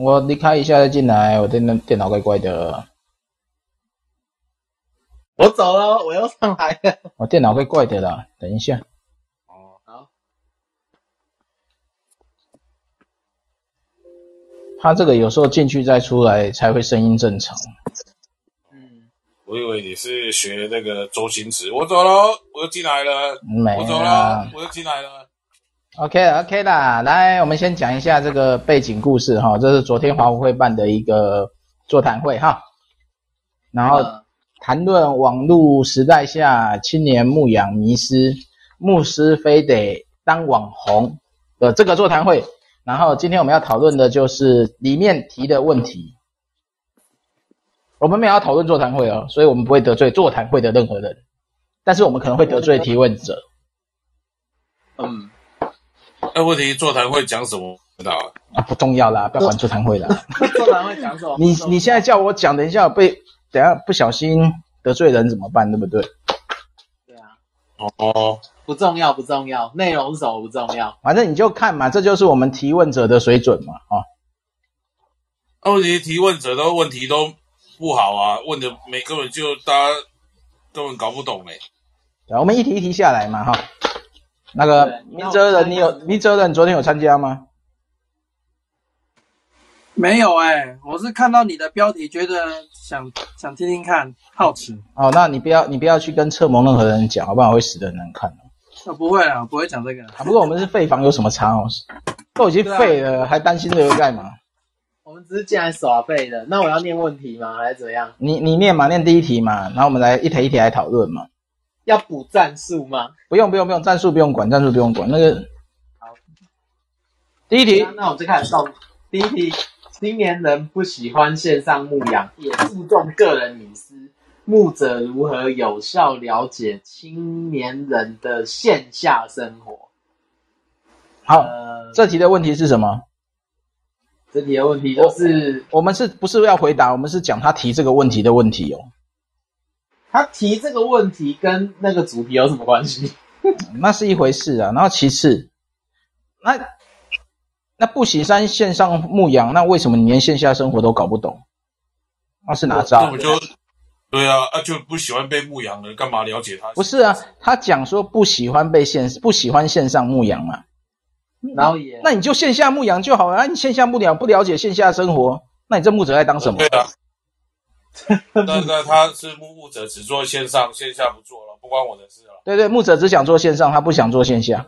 我离开一下再进来，我电脑电脑怪怪的。我走了，我要上来了。我电脑怪怪的啦，等一下。哦，好。他这个有时候进去再出来才会声音正常。嗯，我以为你是学那个周星驰。我走了，我又进来了。没我走了，我又进来了。OK，OK 啦，来，我们先讲一下这个背景故事哈。这是昨天华文会办的一个座谈会哈，然后。嗯谈论网络时代下青年牧养迷失，牧师非得当网红的这个座谈会。然后今天我们要讨论的就是里面提的问题。我们没有要讨论座谈会哦，所以我们不会得罪座谈会的任何人，但是我们可能会得罪提问者。嗯，那问题座谈会讲什么？不知道啊，不重要啦，不要管座谈会啦。座谈会讲什么？你你现在叫我讲，等一下被。等下不小心得罪人怎么办？对不对？对啊。哦，不重要，不重要，内容是什么不重要，反正你就看嘛，这就是我们提问者的水准嘛，啊。问题提问者的问题都不好啊，问的每个人就大家根本搞不懂哎。对，我们一题一题下来嘛，哈。那个明哲人，你有明哲人昨天有参加吗？没有哎、欸，我是看到你的标题，觉得想想听听看，好奇。哦，那你不要你不要去跟侧盟任何人讲，好不好？会死的很难看。哦，不会啊，不会讲这个。啊，不过我们是废房，有什么差哦？都已经废了，啊、还担心这个干嘛？我们只是进来耍废的。那我要念问题吗？还是怎样？你你念嘛，念第一题嘛，然后我们来一题一题来讨论嘛。要补战术吗？不用不用不用，战术不用管，战术不用管。那个好，第一题，那我们就开始动。第一题。青年人不喜欢线上牧养，也注重个人隐私。牧者如何有效了解青年人的线下生活？好，呃、这题的问题是什么？这题的问题就是，我，我们是不是要回答？我们是讲他提这个问题的问题哦。他提这个问题跟那个主题有什么关系？那是一回事啊。然后其次，那。那不喜山线上牧羊，那为什么你连线下生活都搞不懂？那是哪招？那我就对啊，啊就不喜欢被牧羊了，干嘛了解他？不是啊，他讲说不喜欢被线，不喜欢线上牧羊嘛。然后也，那你就线下牧羊就好了。啊，你线下牧羊不了解线下生活，那你这牧者在当什么？对啊。那那他是牧牧者，只做线上，线下不做了，不关我的事了。对对，牧者只想做线上，他不想做线下。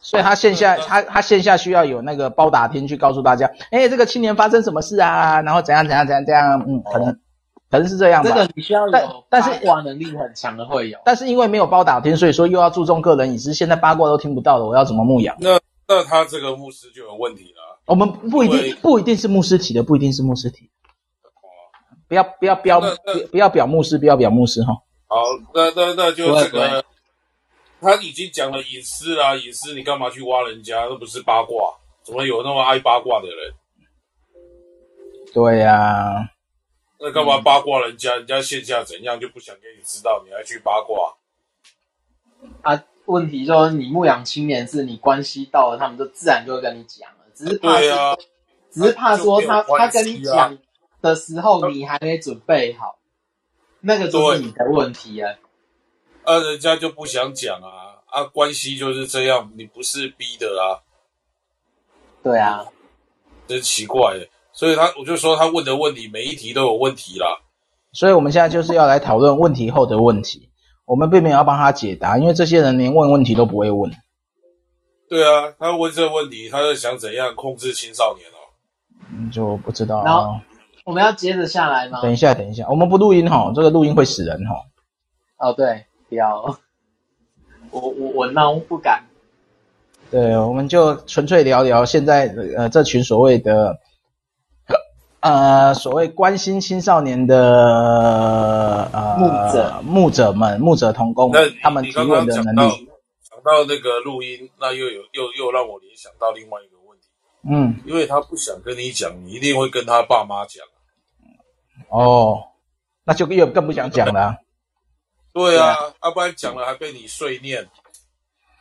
所以他线下，他他线下需要有那个包打听去告诉大家，哎，这个青年发生什么事啊？然后怎样怎样怎样怎样，嗯，可能可能是这样吧。这个你需要有，但是八卦能力很强的会有。但是因为没有包打听，所以说又要注重个人隐私，现在八卦都听不到了，我要怎么牧养？那那他这个牧师就有问题了。我们不一定不一定是牧师提的，不一定是牧师提。不要不要标不不要表牧师，不要表牧师哈。好，那那那就这个。他已经讲了隐私啦，隐私你干嘛去挖人家？那不是八卦？怎么有那么爱八卦的人？对呀、啊，那干嘛八卦人家？人家线下怎样就不想给你知道，你还去八卦？啊，问题说你牧养青年是你关系到了，他们就自然就会跟你讲了，只是怕，啊、只是怕说他他跟你讲的时候你还没准备好，那个就是你的问题啊。啊，人家就不想讲啊！啊，关系就是这样，你不是逼的啊。对啊，真奇怪耶。所以他，我就说他问的问题，每一题都有问题啦。所以我们现在就是要来讨论问题后的问题，我们并没有要帮他解答，因为这些人连问问题都不会问。对啊，他问这个问题，他是想怎样控制青少年哦？嗯，就不知道。然后我们要接着下来吗？等一下，等一下，我们不录音哈，这个录音会死人哈。哦，对。不要，我我我孬不敢。对，我们就纯粹聊聊现在呃这群所谓的呃所谓关心青少年的呃牧者牧者们牧者同工，他们提问的能力。讲到那个录音，那又有又又让我联想到另外一个问题。嗯，因为他不想跟你讲，你一定会跟他爸妈讲。哦，那就又更不想讲了。对啊，要、啊、不然讲了还被你碎念，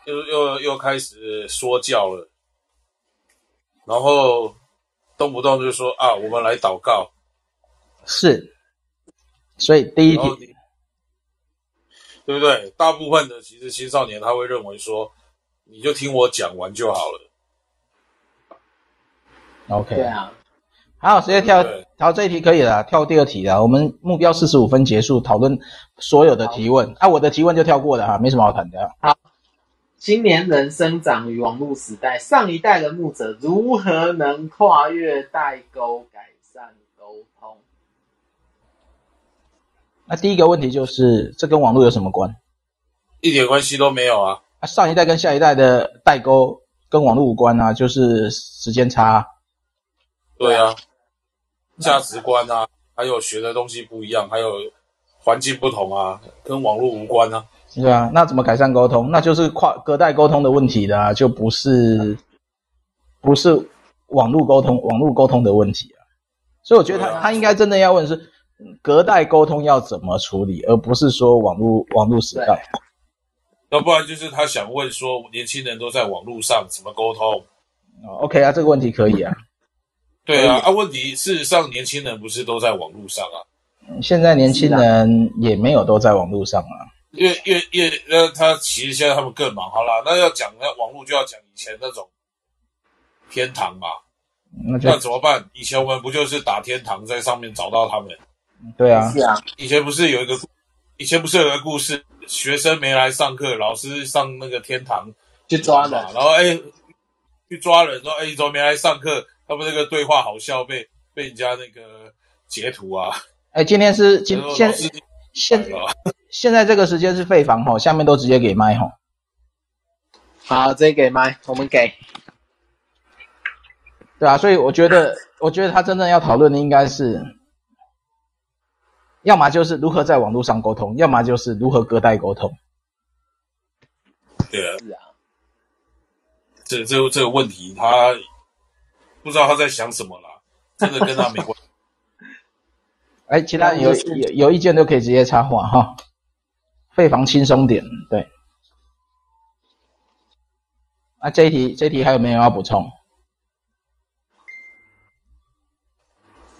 又又又开始说教了，然后动不动就说啊，我们来祷告。是，所以第一题，对不对？大部分的其实青少年他会认为说，你就听我讲完就好了。OK，对啊，好，直接跳，好，这一题可以了，跳第二题了。我们目标四十五分结束讨论所有的提问，啊，我的提问就跳过了哈，没什么好谈的。好，青年人生长于网络时代，上一代的牧者如何能跨越代沟改善沟通？那第一个问题就是，这跟网络有什么关？一点关系都没有啊！啊，上一代跟下一代的代沟跟网络无关啊，就是时间差啊。对啊，价值观啊，还有学的东西不一样，还有环境不同啊，跟网络无关啊。对啊，那怎么改善沟通？那就是跨隔代沟通的问题啦，就不是不是网络沟通网络沟通的问题啊。所以我觉得他、啊、他应该真的要问是隔代沟通要怎么处理，而不是说网络网络时代。要不然就是他想问说，年轻人都在网络上怎么沟通？哦，OK 啊，这个问题可以啊。对啊，啊，问题事实上，年轻人不是都在网络上啊？现在年轻人也没有都在网络上啊。因为，因为，因为，呃，他其实现在他们更忙。好啦，那要讲那网络，就要讲以前那种天堂嘛。那那怎么办？以前我们不就是打天堂，在上面找到他们？对啊，是啊。以前不是有一个，以前不是有个故事，学生没来上课，老师上那个天堂去抓人，然后哎，去抓人，说哎，你怎么没来上课？他们那个对话好笑，被被人家那个截图啊！哎，今天是今现现现在这个时间是废房哈，下面都直接给麦哈。好，直接给麦，我们给。对啊，所以我觉得，我觉得他真正要讨论的应该是，要么就是如何在网络上沟通，要么就是如何隔代沟通。对啊，是啊，这这这个问题他。不知道他在想什么啦，真的跟他没关系。哎，其他有有有意见都可以直接插话哈。费房轻松点，对。啊，这一题这一题还有没有要补充？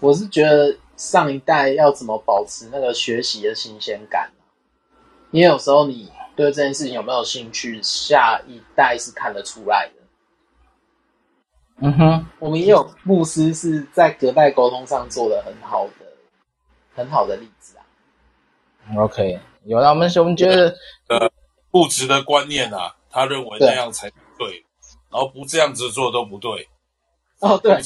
我是觉得上一代要怎么保持那个学习的新鲜感，因为有时候你对这件事情有没有兴趣，下一代是看得出来的。嗯哼，我们也有牧师是在隔代沟通上做的很好的、很好的例子啊。OK，有了，我们我们觉得呃，物质的观念啊，他认为那样才对，对，然后不这样子做都不对。哦，对，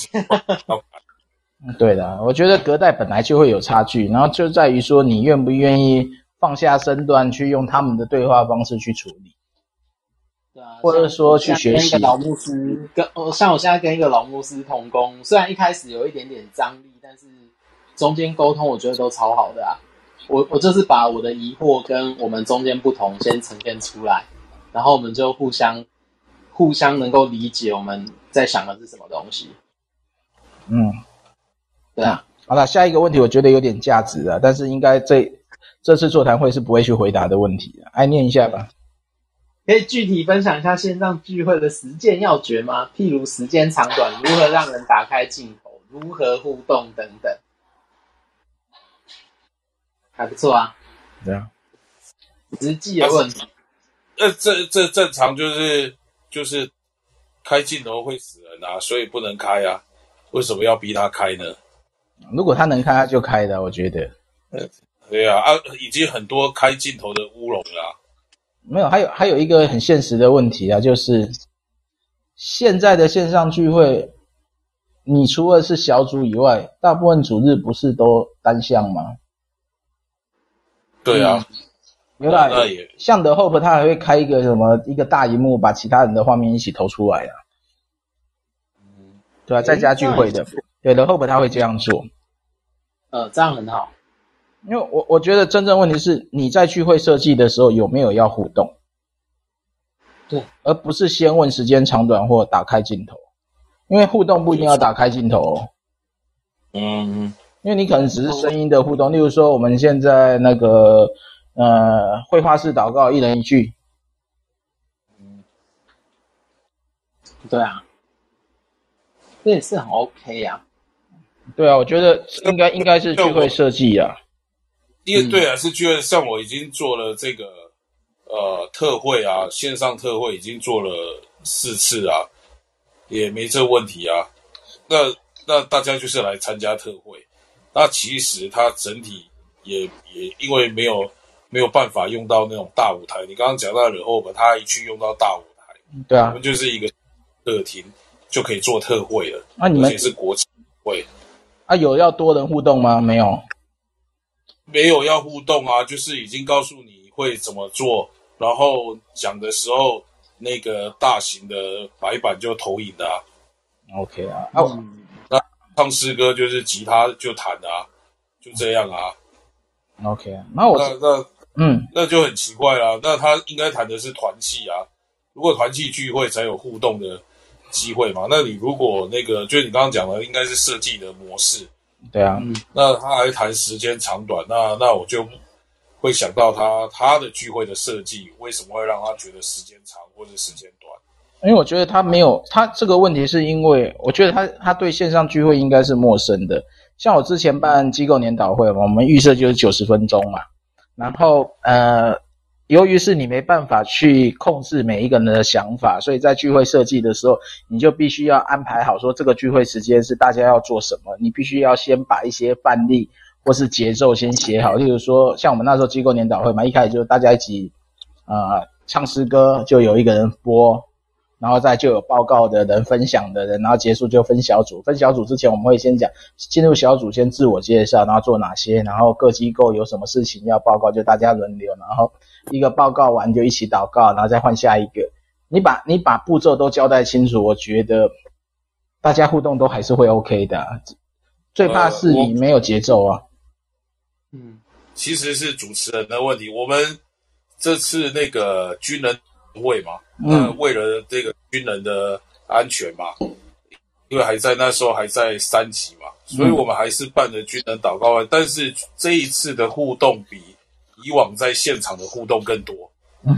对的，我觉得隔代本来就会有差距，然后就在于说你愿不愿意放下身段去用他们的对话方式去处理。对啊，或者说去学习。跟一个老牧师，跟我，像我现在跟一个老牧师同工，虽然一开始有一点点张力，但是中间沟通我觉得都超好的啊。我我就是把我的疑惑跟我们中间不同先呈现出来，然后我们就互相互相能够理解我们在想的是什么东西。嗯，对啊。好了，下一个问题我觉得有点价值啊，但是应该这这次座谈会是不会去回答的问题啊，来念一下吧。可以具体分享一下线上聚会的实践要诀吗？譬如时间长短，如何让人打开镜头，如何互动等等，还不错啊。对啊，实际的问题。呃，这这正常就是就是开镜头会死人啊，所以不能开啊。为什么要逼他开呢？如果他能开，他就开的。我觉得。对啊，啊，已经很多开镜头的乌龙了啊。没有，还有还有一个很现实的问题啊，就是现在的线上聚会，你除了是小组以外，大部分组日不是都单向吗？对啊，原来像 The Hope 他还会开一个什么一个大荧幕，把其他人的画面一起投出来啊。嗯，对啊，在家聚会的，对 The Hope 他会这样做。呃，这样很好。因为我我觉得真正问题是你在聚会设计的时候有没有要互动，对，而不是先问时间长短或打开镜头，因为互动不一定要打开镜头哦。嗯，因为你可能只是声音的互动，例如说我们现在那个呃绘画式祷告，一人一句。嗯，对啊，这也是很 OK 呀、啊。对啊，我觉得应该应该是聚会设计啊。因为对啊，是聚会。像我已经做了这个呃特惠啊，线上特惠已经做了四次啊，也没这问题啊。那那大家就是来参加特惠，那其实它整体也也因为没有没有办法用到那种大舞台。你刚刚讲到了后把他一去用到大舞台，对啊，我们就是一个客厅就可以做特惠了。那、啊、你们而且是国际会啊？有要多人互动吗？没有。没有要互动啊，就是已经告诉你会怎么做，然后讲的时候那个大型的白板就投影的啊。OK 啊，哦、嗯，那唱诗歌就是吉他就弹的啊，就这样啊。OK 啊，那我那那嗯，那就很奇怪啦。那他应该弹的是团契啊，如果团契聚会才有互动的机会嘛。那你如果那个就是你刚刚讲的，应该是设计的模式。对啊，嗯，那他还谈时间长短，那那我就会想到他他的聚会的设计为什么会让他觉得时间长或者时间短？因为我觉得他没有他这个问题，是因为我觉得他他对线上聚会应该是陌生的。像我之前办机构年导会嘛，我们预设就是九十分钟嘛，然后呃。由于是你没办法去控制每一个人的想法，所以在聚会设计的时候，你就必须要安排好说这个聚会时间是大家要做什么。你必须要先把一些范例或是节奏先写好。例如说，像我们那时候机构年导会嘛，一开始就是大家一起呃唱诗歌，就有一个人播，然后再就有报告的人、分享的人，然后结束就分小组。分小组之前，我们会先讲进入小组先自我介绍，然后做哪些，然后各机构有什么事情要报告，就大家轮流，然后。一个报告完就一起祷告，然后再换下一个。你把你把步骤都交代清楚，我觉得大家互动都还是会 OK 的。最怕是你没有节奏啊。嗯，其实是主持人的问题。我们这次那个军人会嘛，嗯，为了这个军人的安全嘛，因为还在那时候还在三级嘛，所以我们还是办了军人祷告会。但是这一次的互动比。以往在现场的互动更多，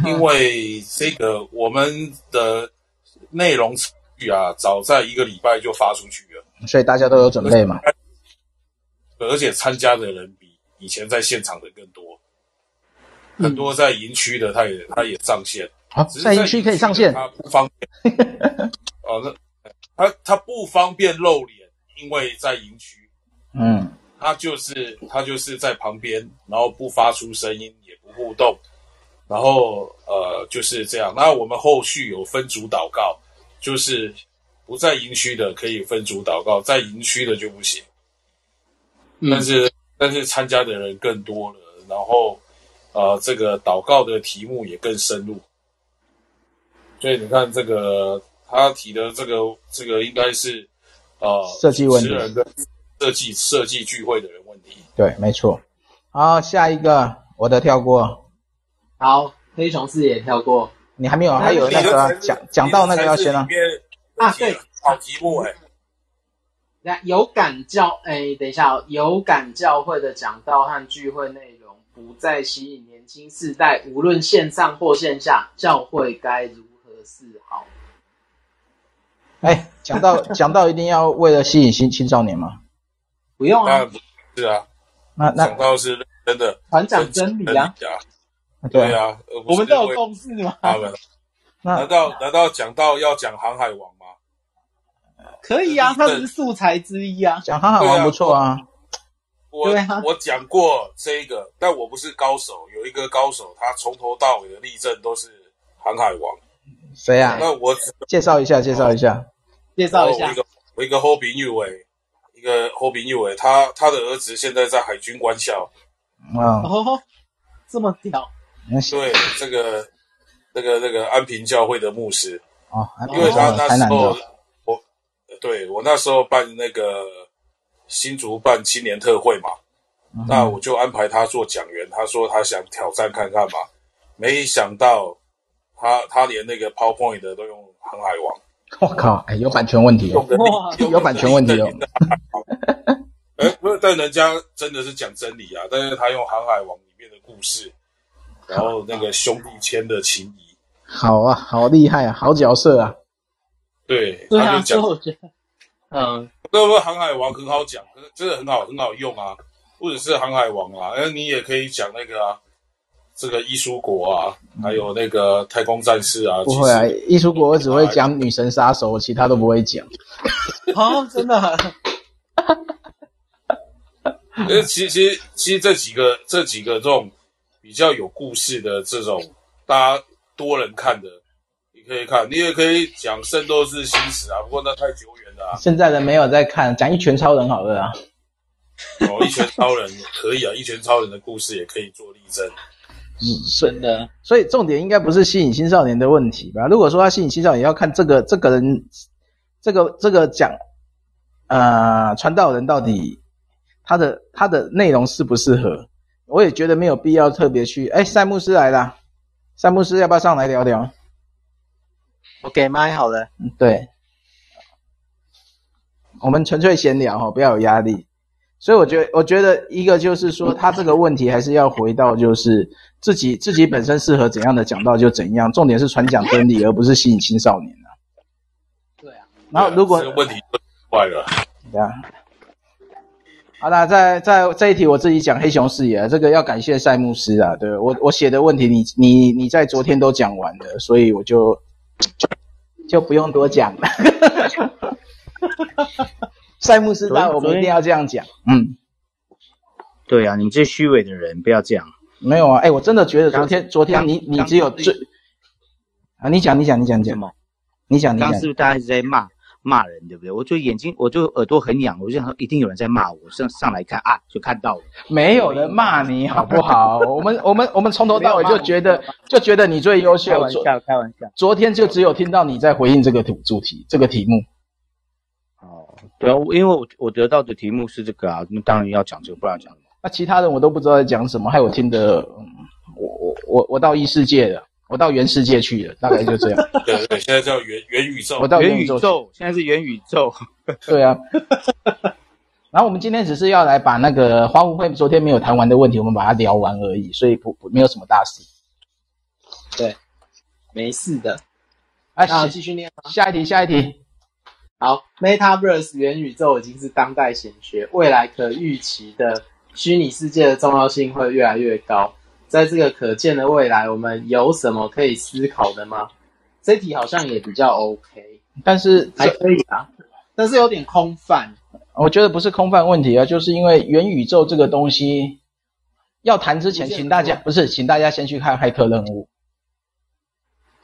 因为这个我们的内容啊，早在一个礼拜就发出去了，所以大家都有准备嘛。而且参加的人比以前在现场的更多，很多在营区的他也他也上线。好，在营区可以上线，他不方便。哦，那他他不方便露脸，因为在营区。嗯。他就是他就是在旁边，然后不发出声音，也不互动，然后呃就是这样。那我们后续有分组祷告，就是不在营区的可以分组祷告，在营区的就不行。但是、嗯、但是参加的人更多了，然后呃这个祷告的题目也更深入。所以你看这个他提的这个这个应该是呃设计问题。设计设计聚会的人问题，对，没错。好，下一个，我的跳过。好，黑熊四也跳过。你还没有，还有那个讲讲到那个要先啊。啊，对，好题目哎。那有感教哎，等一下哦，有感教会的讲道和聚会内容不再吸引年轻世代，无论线上或线下，教会该如何是好？哎，讲到讲到一定要为了吸引新青少年吗？不用啊，不是啊，那那讲到是真的团长真理啊，对啊，我们都有共识嘛。他们 难道难道讲到要讲航海王吗？可以啊，他是素材之一啊，讲航海王不错啊。我我讲过这个，但我不是高手。有一个高手，他从头到尾的例证都是航海王。谁啊？那我介绍一下，介绍一下，介绍一下。我一个我一个好朋友诶。一个侯炳佑诶，他他的儿子现在在海军官校。啊、哦，这么屌！对，这个那个那个安平教会的牧师啊，哦、因为他那时候我对我那时候办那个新竹办青年特会嘛，嗯、那我就安排他做讲员。他说他想挑战看看嘛，没想到他他连那个 PowerPoint 的都用航海王。我靠！哎，有版权问题哦，有版权问题哦。哎，不是，但人家真的是讲真理啊。但是他用《航海王》里面的故事，然后那个兄弟间的情谊，好啊，好厉害啊，好角色啊。对，他就讲，嗯，那不航海王很好讲，真的很好，很好用啊。不只是航海王啊，那你也可以讲那个啊，这个伊苏国啊，还有那个太空战士啊。不会啊，伊苏国我只会讲女神杀手，其他都不会讲。啊，真的？呃，其实其实其实这几个这几个这种比较有故事的这种，大家多人看的，你可以看，你也可以讲《圣斗士星矢》啊，不过那太久远了啊。现在人没有在看，讲一拳超人好了啊。哦，一拳超人可以啊，一拳超人的故事也可以做例证。嗯，真的。所以重点应该不是吸引青少年的问题吧？如果说他吸引青少年，要看这个这个人，这个这个讲，呃，传道人到底他的他的内容适不适合？我也觉得没有必要特别去。哎，赛牧师来了，赛牧师要不要上来聊聊？我给麦好了。嗯，对，我们纯粹闲聊哈，不要有压力。所以我觉得，我觉得一个就是说，他这个问题还是要回到，就是自己自己本身适合怎样的讲道就怎样，重点是传讲真理，而不是吸引青少年啊。对啊。然后如果这个问题坏了，对啊。好啦，在在这一题我自己讲黑熊视野，这个要感谢赛牧师啊，对我我写的问题你你你在昨天都讲完了，所以我就就不用多讲了。赛牧师，那我们一定要这样讲。嗯，对啊，你这虚伪的人，不要这样。没有啊，哎，我真的觉得昨天，昨天你你只有最啊，你讲你讲你讲讲？你讲你讲。是不是大家一直在骂骂人，对不对？我就眼睛，我就耳朵很痒，我就想说一定有人在骂我，上上来看啊，就看到了。没有人骂你好不好？我们我们我们从头到尾就觉得就觉得你最优秀。开玩笑，开玩笑。昨天就只有听到你在回应这个主主题这个题目。哦对啊，因为我我得到的题目是这个啊，那当然要讲这个，不然讲什么？那其他人我都不知道在讲什么，害我听得，嗯、我我我我到异世界了，我到原世界去了，大概就这样。对对，现在叫元元宇宙，我到元宇宙，宇宙，现在是元宇宙。对啊。然后我们今天只是要来把那个花无会昨天没有谈完的问题，我们把它聊完而已，所以不不没有什么大事。对，没事的。啊，继续念，下一题，下一题。好，Metaverse 元宇宙已经是当代显学，未来可预期的虚拟世界的重要性会越来越高。在这个可见的未来，我们有什么可以思考的吗？这题好像也比较 OK，但是还可以啊，但是有点空泛。我觉得不是空泛问题啊，就是因为元宇宙这个东西要谈之前，请大家不是，请大家先去看《骇客任务》。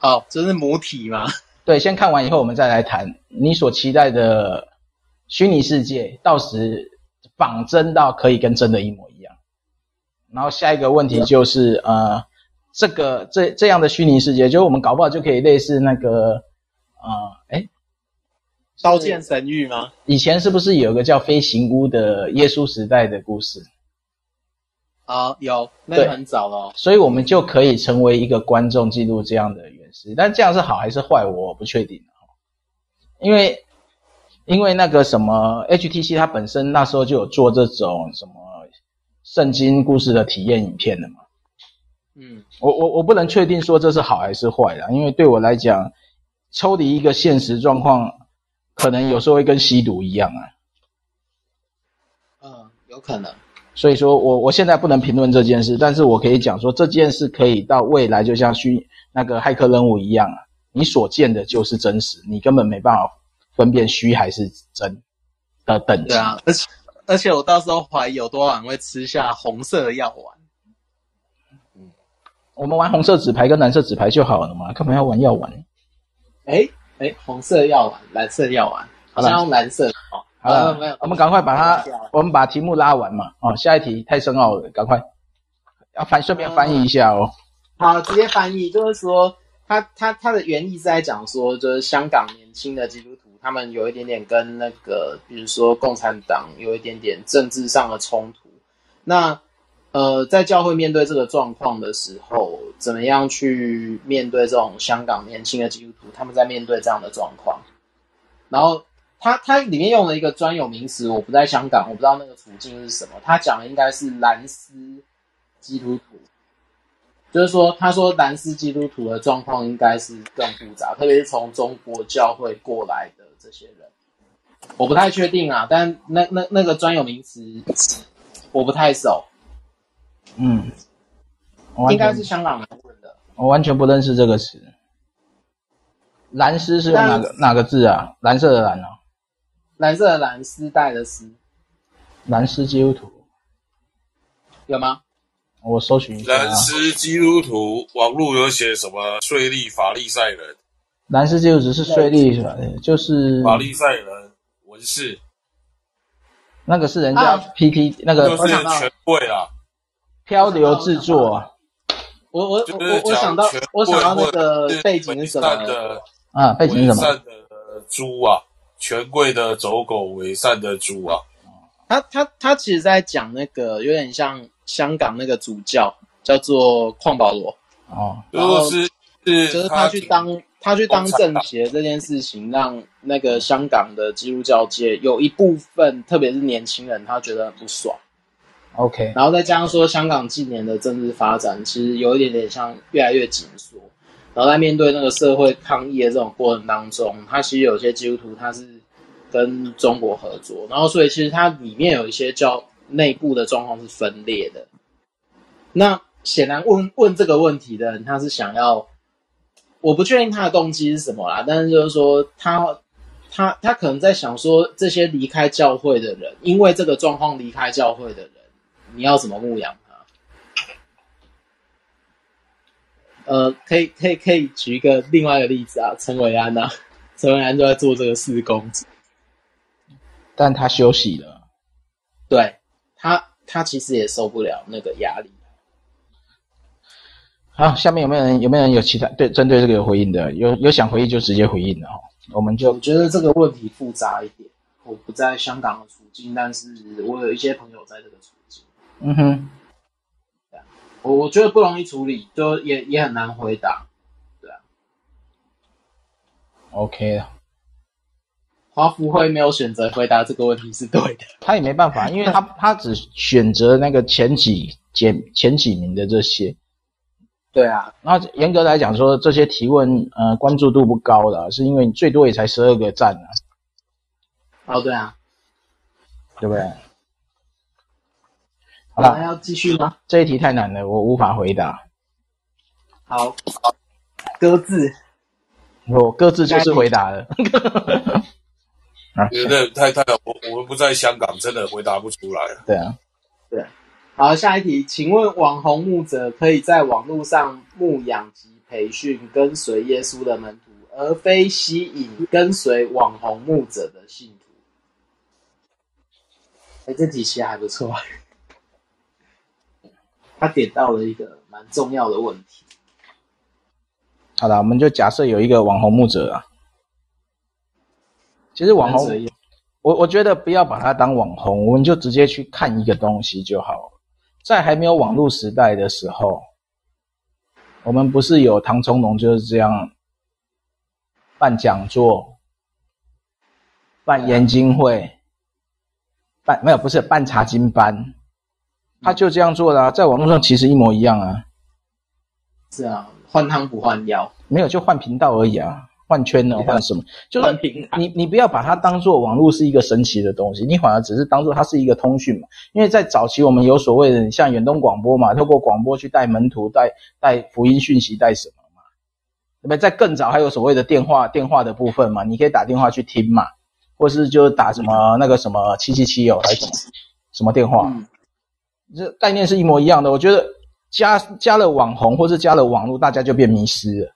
哦，这是母体吗？对，先看完以后，我们再来谈你所期待的虚拟世界，到时仿真到可以跟真的一模一样。然后下一个问题就是，呃，这个这这样的虚拟世界，就是我们搞不好就可以类似那个，呃，哎刀剑神域吗？以前是不是有个叫飞行屋的耶稣时代的故事？啊、哦，有，那个很早了、哦。所以我们就可以成为一个观众，记录这样的原始。但这样是好还是坏，我不确定。因为，因为那个什么 HTC，它本身那时候就有做这种什么圣经故事的体验影片的嘛。嗯，我我我不能确定说这是好还是坏的，因为对我来讲，抽离一个现实状况，可能有时候会跟吸毒一样啊。嗯，有可能。所以说我我现在不能评论这件事，但是我可以讲说这件事可以到未来，就像虚那个骇客任务一样啊，你所见的就是真实，你根本没办法分辨虚还是真的等级。对啊，而且而且我到时候怀疑有多少人会吃下红色的药丸。嗯，我们玩红色纸牌跟蓝色纸牌就好了嘛，干嘛要玩药丸？哎哎，红色药丸，蓝色药丸，好像用蓝色。好了，没有，我们赶快把它，我们把题目拉完嘛。哦，下一题太深奥了，赶快要翻，顺便翻译一下哦。好，直接翻译，就是说，他他他的原意是在讲说，就是香港年轻的基督徒，他们有一点点跟那个，比如说共产党有一点点政治上的冲突。那呃，在教会面对这个状况的时候，怎么样去面对这种香港年轻的基督徒？他们在面对这样的状况，然后。他他里面用了一个专有名词，我不在香港，我不知道那个处境是什么。他讲的应该是蓝丝基督徒，就是说，他说蓝丝基督徒的状况应该是更复杂，特别是从中国教会过来的这些人。我不太确定啊，但那那那个专有名词我不太熟。嗯，应该是香港人问的。我完全不认识这个词。蓝丝是用哪个哪个字啊？蓝色的蓝啊？蓝色的蓝，丝带的丝。蓝丝基督徒有吗？我搜寻一下。蓝丝基督徒网络有写什么？税利法利赛人。蓝丝基督徒是税吏是吧？就是法利赛人文士。那个是人家 P P、啊、那个就是权贵啊。漂流制作。我我我我想到我想到那个背景是什么？啊，背景是什么？伪善的猪啊，权贵的走狗，伪善的猪啊。他他他其实在讲那个有点像香港那个主教，叫做邝保罗。哦，就是是，就是他去当他去当政协这件事情，让那个香港的基督教界有一部分，特别是年轻人，他觉得很不爽。OK，然后再加上说，香港近年的政治发展其实有一点点像越来越紧缩。然后在面对那个社会抗议的这种过程当中，他其实有些基督徒他是跟中国合作，然后所以其实它里面有一些叫内部的状况是分裂的。那显然问问这个问题的人，他是想要，我不确定他的动机是什么啦，但是就是说他他他可能在想说，这些离开教会的人，因为这个状况离开教会的人，你要怎么牧养？呃，可以，可以，可以举一个另外一个例子啊，陈伟安啊，陈伟安就在做这个事工，但他休息了，对他，他其实也受不了那个压力。好，下面有没有人？有没有人有其他对针对这个有回应的？有有想回应就直接回应了哈。我们就我觉得这个问题复杂一点。我不在香港的处境，但是我有一些朋友在这个处境。嗯哼。我我觉得不容易处理，就也也很难回答，对啊。OK 了，华福会没有选择回答这个问题是对的，他也没办法，因为他他只选择那个前几前前几名的这些，对啊。那严格来讲说，这些提问呃关注度不高的，是因为你最多也才十二个赞啊。哦，对啊，对不对？好了，还要继续吗？这一题太难了，我无法回答。好，各自。我各自就是回答了。觉得太太，我我们不在香港，真的回答不出来。对啊，对。好，下一题，请问网红牧者可以在网络上牧养及培训跟随耶稣的门徒，而非吸引跟随网红牧者的信徒？哎，这题其实还不错。他点到了一个蛮重要的问题。好了，我们就假设有一个网红牧者啊。其实网红，我我觉得不要把它当网红，我们就直接去看一个东西就好。在还没有网络时代的时候，我们不是有唐从容就是这样办讲座、办研经会、办没有不是办查经班。他就这样做的啊，在网络上其实一模一样啊。是啊，换汤不换药，没有就换频道而已啊，换圈呢，换什么？就是你你不要把它当做网络是一个神奇的东西，你反而只是当做它是一个通讯嘛。因为在早期我们有所谓的像远东广播嘛，透过广播去带门徒、带带福音讯息、带什么嘛。对不对？在更早还有所谓的电话电话的部分嘛，你可以打电话去听嘛，或是就打什么那个什么七七七哦，还是什么什么电话。嗯这概念是一模一样的，我觉得加加了网红或是加了网络，大家就变迷失了。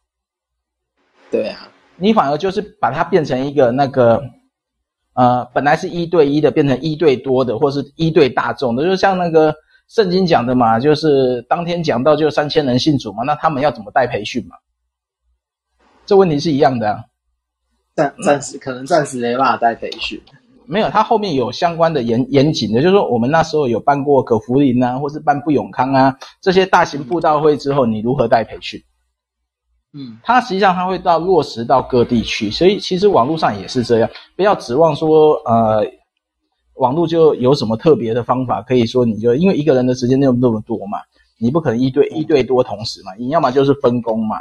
对啊，你反而就是把它变成一个那个，呃，本来是一对一的，变成一对多的，或是一对大众的，就像那个圣经讲的嘛，就是当天讲到就三千人信主嘛，那他们要怎么带培训嘛？这问题是一样的啊。暂暂时可能暂时没办法带培训。没有，他后面有相关的严严谨的，就是说我们那时候有办过葛福林啊，或是办不永康啊这些大型布道会之后，你如何带培训？嗯，它实际上它会到落实到各地区，所以其实网络上也是这样，不要指望说呃网络就有什么特别的方法，可以说你就因为一个人的时间那么那么多嘛，你不可能一对一对多同时嘛，你要么就是分工嘛，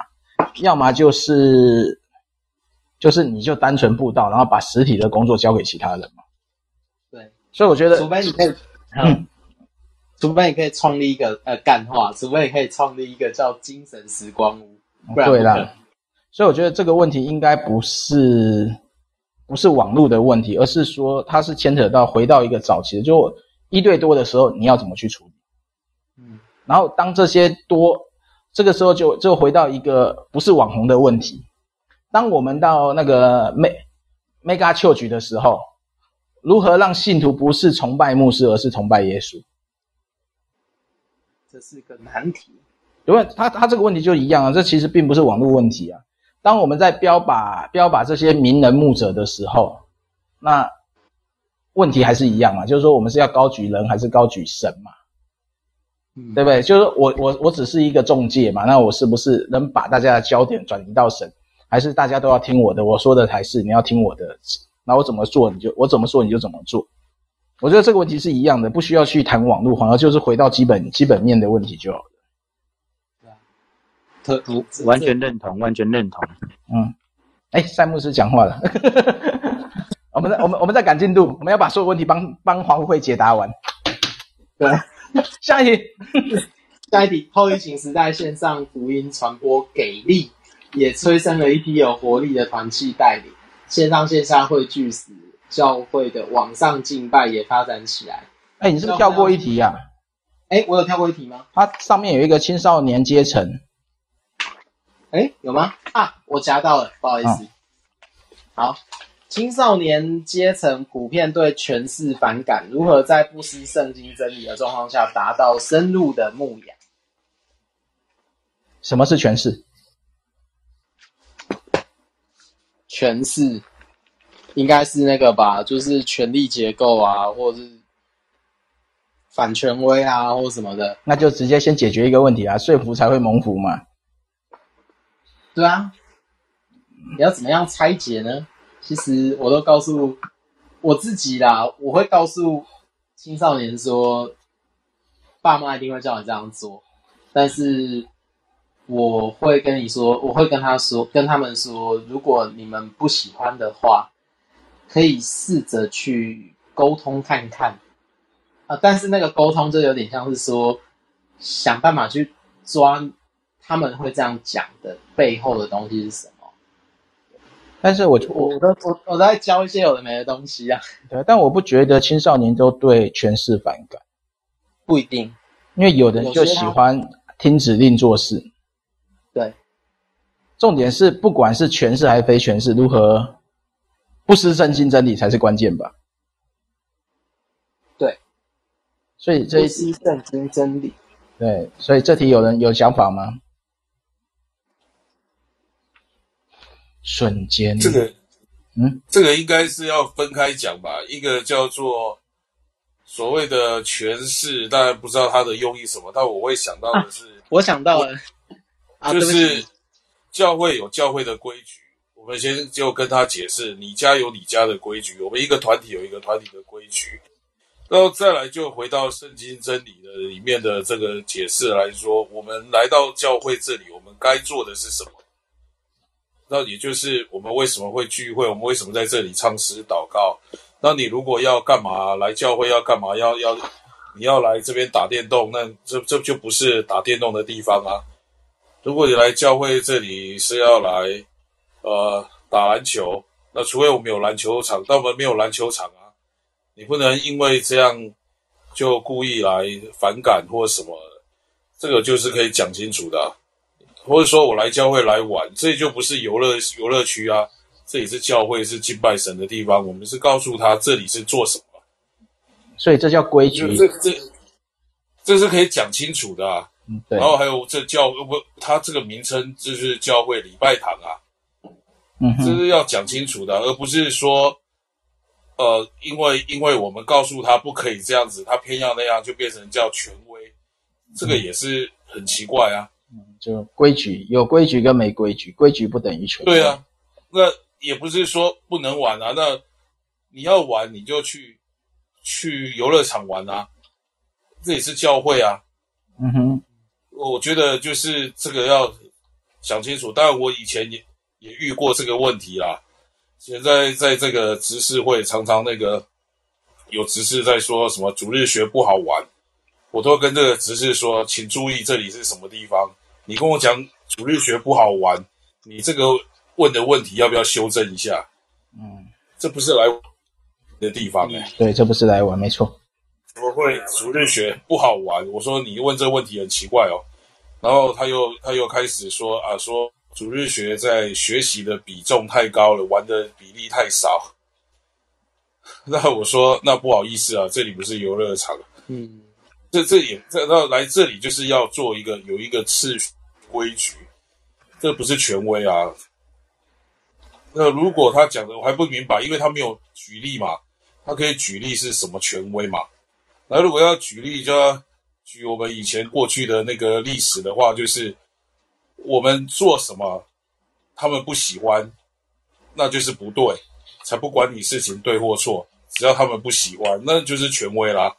要么就是就是你就单纯布道，然后把实体的工作交给其他人嘛。对，所以我觉得，除非你可以，嗯，除非你可以创立一个呃干话，除非你可以创立一个叫精神时光屋，不然对啦。所以我觉得这个问题应该不是不是网络的问题，而是说它是牵扯到回到一个早期的，就一对多的时候你要怎么去处理？嗯，然后当这些多，这个时候就就回到一个不是网红的问题。当我们到那个 Mega Church 的时候，如何让信徒不是崇拜牧师，而是崇拜耶稣？这是个难题。因为他他这个问题就一样啊，这其实并不是网络问题啊。当我们在标靶标靶这些名人牧者的时候，那问题还是一样啊，就是说我们是要高举人还是高举神嘛？嗯，对不对？就是我我我只是一个中介嘛，那我是不是能把大家的焦点转移到神？还是大家都要听我的，我说的才是你要听我的。那我怎么做你就我怎么说你就怎么做。我觉得这个问题是一样的，不需要去谈网络，反而就是回到基本基本面的问题就好了。完全认同，完全认同。嗯，哎，赛牧师讲话了。我们在我们我们在赶进度，我们要把所有问题帮帮黄慧解答完。对，下一题，下一题，后疫情时代线上福音传播给力。也催生了一批有活力的团契带领，线上线下汇聚时，教会的网上敬拜也发展起来。哎，你是不是跳过一题呀？哎，我有跳过一题吗？它上面有一个青少年阶层。哎，有吗？啊，我夹到了，不好意思。哦、好，青少年阶层普遍对权势反感，如何在不失圣经真理的状况下达到深入的牧养？什么是权势？权势应该是那个吧，就是权力结构啊，或者是反权威啊，或什么的。那就直接先解决一个问题啊，说服才会蒙福嘛。对啊，你要怎么样拆解呢？其实我都告诉我自己啦，我会告诉青少年说，爸妈一定会叫你这样做，但是。我会跟你说，我会跟他说，跟他们说，如果你们不喜欢的话，可以试着去沟通看看啊。但是那个沟通就有点像是说，想办法去抓他们会这样讲的背后的东西是什么。但是我我我都我我在教一些有的没的东西啊。对，但我不觉得青少年都对权势反感，不一定，因为有的人就喜欢听指令做事。对，重点是不管是权势还是非权势，如何不失圣经真理才是关键吧？对，所以这一失圣经真理。对，所以这题有人有想法吗？瞬间，这个，嗯，这个应该是要分开讲吧？一个叫做所谓的诠释，当然不知道他的用意什么，但我会想到的是，啊、我想到了。就是教会有教会的规矩，我们先就跟他解释，你家有你家的规矩，我们一个团体有一个团体的规矩，然后再来就回到圣经真理的里面的这个解释来说，我们来到教会这里，我们该做的是什么？那也就是我们为什么会聚会，我们为什么在这里唱诗祷告？那你如果要干嘛来教会要干嘛？要要你要来这边打电动，那这这就不是打电动的地方啊。如果你来教会这里是要来，呃，打篮球，那除非我们有篮球场，但我们没有篮球场啊。你不能因为这样就故意来反感或什么，这个就是可以讲清楚的。或者说我来教会来玩，这里就不是游乐游乐区啊，这里是教会，是敬拜神的地方。我们是告诉他这里是做什么，所以这叫规矩。这这这是可以讲清楚的啊。嗯，对。然后还有这教不，他这个名称就是教会礼拜堂啊，嗯，这是要讲清楚的，而不是说，呃，因为因为我们告诉他不可以这样子，他偏要那样，就变成叫权威，这个也是很奇怪啊。规矩有规矩跟没规矩，规矩不等于权威。对啊，那也不是说不能玩啊，那你要玩你就去去游乐场玩啊，这也是教会啊。嗯哼。我觉得就是这个要想清楚，当然我以前也也遇过这个问题啦。现在在这个执事会，常常那个有执事在说什么主日学不好玩，我都跟这个执事说，请注意这里是什么地方。你跟我讲主日学不好玩，你这个问的问题要不要修正一下？嗯，这不是来的地方哎、欸。对，这不是来玩，没错。怎么会主日学不好玩？我说你问这个问题很奇怪哦。然后他又他又开始说啊，说主日学在学习的比重太高了，玩的比例太少。那我说那不好意思啊，这里不是游乐场。嗯，这这也这那来这里就是要做一个有一个次序规矩，这不是权威啊。那如果他讲的我还不明白，因为他没有举例嘛，他可以举例是什么权威嘛？那如果要举例，就要举我们以前过去的那个历史的话，就是我们做什么，他们不喜欢，那就是不对，才不管你事情对或错，只要他们不喜欢，那就是权威啦。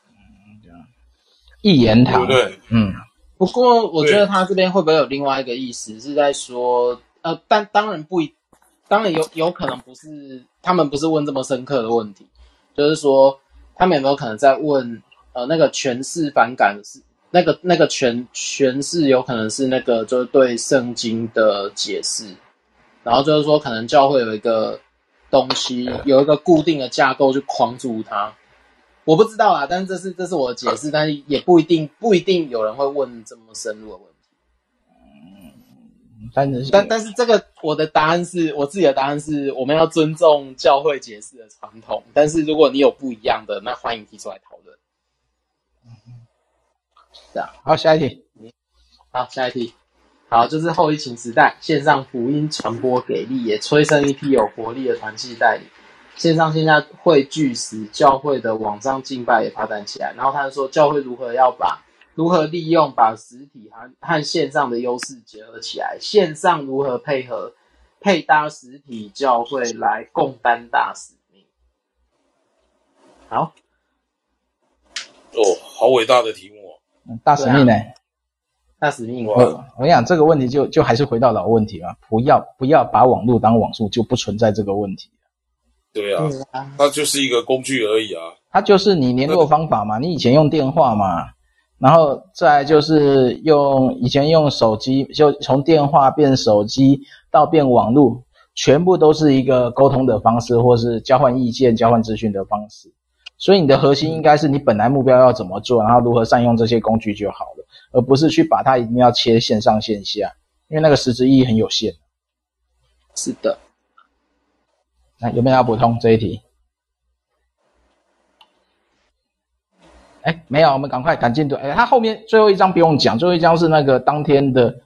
一言堂，对不对？嗯。不过我觉得他这边会不会有另外一个意思，是在说，呃，但当然不一，当然有有可能不是，他们不是问这么深刻的问题，就是说，他们有没有可能在问？呃，那个诠释反感是那个那个诠诠释有可能是那个就是对圣经的解释，然后就是说可能教会有一个东西有一个固定的架构去框住它，我不知道啊，但是这是这是我的解释，但是也不一定不一定有人会问这么深入的问题。嗯，但是但但是这个我的答案是我自己的答案是我们要尊重教会解释的传统，但是如果你有不一样的，那欢迎提出来讨论。这样，好，下一题。好，下一题。好，就是后疫情时代，线上福音传播给力，也催生一批有活力的团契代理。线上线下汇聚时，教会的网上敬拜也发展起来。然后他就说，教会如何要把如何利用把实体和和线上的优势结合起来，线上如何配合配搭实体教会来共担大使命。好。哦，好伟大的题目哦。大使命呢？大使命。我我跟你讲这个问题就就还是回到老问题嘛，不要不要把网络当网速，就不存在这个问题。对啊，它就是一个工具而已啊。它就是你联络方法嘛，你以前用电话嘛，然后再就是用以前用手机，就从电话变手机到变网络，全部都是一个沟通的方式，或是交换意见、交换资讯的方式。所以你的核心应该是你本来目标要怎么做，然后如何善用这些工具就好了，而不是去把它一定要切线上线下，因为那个实质意义很有限。是的。那有没有要补充这一题？哎，没有，我们赶快赶进度。哎，他后面最后一章不用讲，最后一章是那个当天的，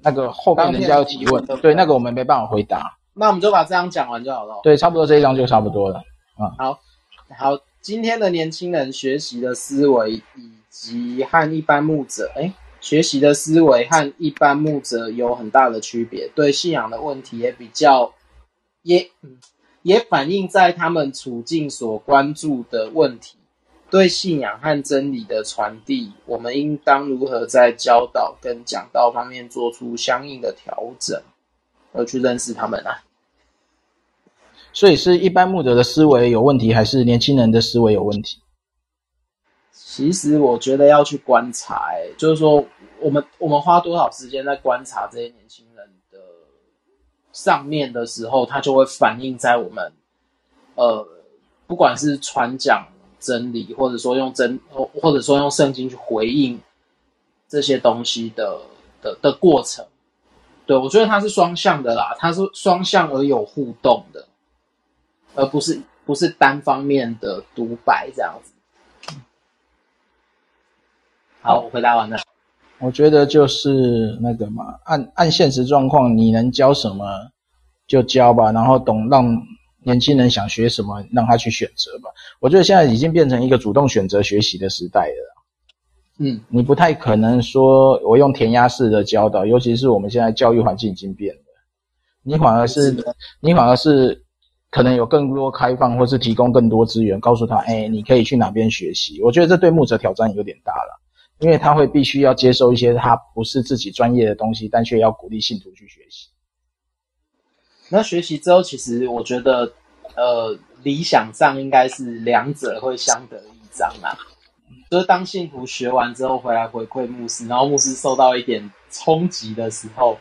那个后面人家有提问，对，那个我们没办法回答。那我们就把这张讲完就好了。对，差不多这一章就差不多了。啊、嗯，好。好，今天的年轻人学习的思维以及和一般牧者，哎，学习的思维和一般牧者有很大的区别，对信仰的问题也比较，也也反映在他们处境所关注的问题，对信仰和真理的传递，我们应当如何在教导跟讲道方面做出相应的调整，而去认识他们啊。所以是一般牧者的思维有问题，还是年轻人的思维有问题？其实我觉得要去观察，欸，就是说，我们我们花多少时间在观察这些年轻上面的时候，它就会反映在我们，呃，不管是传讲真理，或者说用真，或者说用圣经去回应这些东西的的的过程。对，我觉得它是双向的啦，它是双向而有互动的。而不是不是单方面的独白这样子。好，我回答完了。我觉得就是那个嘛，按按现实状况，你能教什么就教吧，然后懂让年轻人想学什么，让他去选择吧。我觉得现在已经变成一个主动选择学习的时代了。嗯，你不太可能说我用填鸭式的教导，尤其是我们现在教育环境已经变了，你反而是，是你反而是。可能有更多开放，或是提供更多资源，告诉他，哎，你可以去哪边学习。我觉得这对牧者挑战有点大了，因为他会必须要接受一些他不是自己专业的东西，但却要鼓励信徒去学习。那学习之后，其实我觉得，呃，理想上应该是两者会相得益彰啊。就是当信徒学完之后回来回馈牧师，然后牧师受到一点冲击的时候，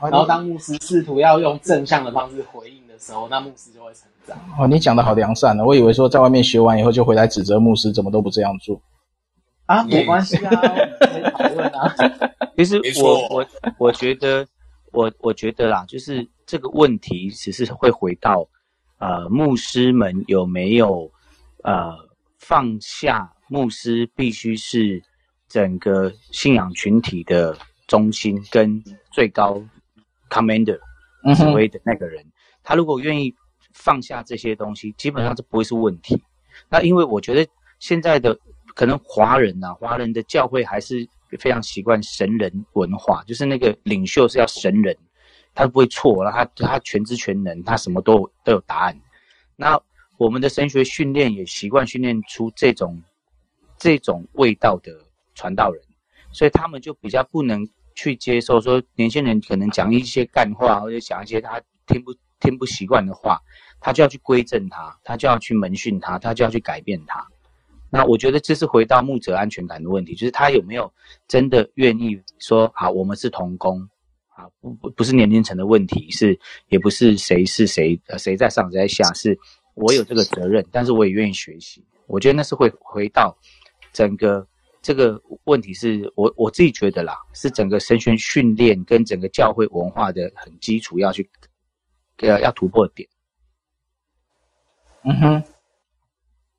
然后当牧师试图要用正向的方式回应的时候，那牧师就会成长。哦，你讲的好良善呢，我以为说在外面学完以后就回来指责牧师怎么都不这样做。啊，没关系啊，可以讨论啊。其实我我我觉得，我我觉得啦，就是这个问题只是会回到，呃，牧师们有没有呃放下？牧师必须是整个信仰群体的中心跟最高 commander 指挥的那个人。他如果愿意放下这些东西，基本上这不会是问题。那因为我觉得现在的。可能华人呐、啊，华人的教会还是非常习惯神人文化，就是那个领袖是要神人，他不会错，然后他他全知全能，他什么都都有答案。那我们的神学训练也习惯训练出这种这种味道的传道人，所以他们就比较不能去接受说年轻人可能讲一些干话，或者讲一些他听不听不习惯的话，他就要去归正他，他就要去门训他，他就要去改变他。那我觉得这是回到牧者安全感的问题，就是他有没有真的愿意说，好，我们是同工，啊，不不不是年龄层的问题，是也不是谁是谁，呃，谁在上谁在下，是我有这个责任，但是我也愿意学习。我觉得那是会回到整个这个问题，是我我自己觉得啦，是整个神学训练跟整个教会文化的很基础要去呃要突破点。嗯哼。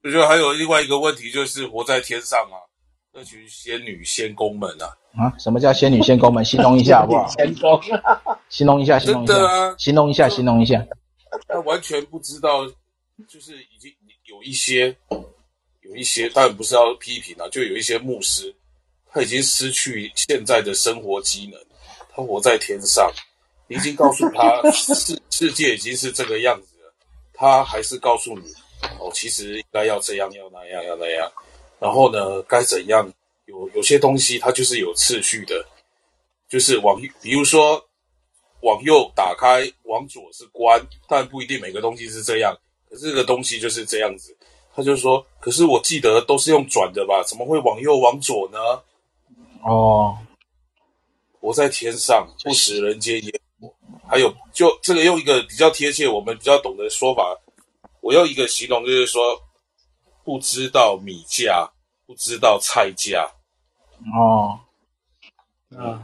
我觉得还有另外一个问题，就是活在天上啊，那群仙女仙公们啊，啊，什么叫仙女仙公们？形容一下好不好？仙公，形容一下，形容一下，啊、形容一下，形容一下。他完全不知道，就是已经有一些，有一些，当然不是要批评啊，就有一些牧师，他已经失去现在的生活机能，他活在天上，你已经告诉他 世世界已经是这个样子了，他还是告诉你。哦，其实应该要这样，要那样，要那样。然后呢，该怎样？有有些东西它就是有次序的，就是往，比如说往右打开，往左是关，但不一定每个东西是这样。可是这个东西就是这样子。他就说：“可是我记得都是用转的吧？怎么会往右往左呢？”哦，我在天上，不食人间烟火。还有，就这个用一个比较贴切，我们比较懂的说法。我用一个形容，就是说，不知道米价，不知道菜价。哦，嗯，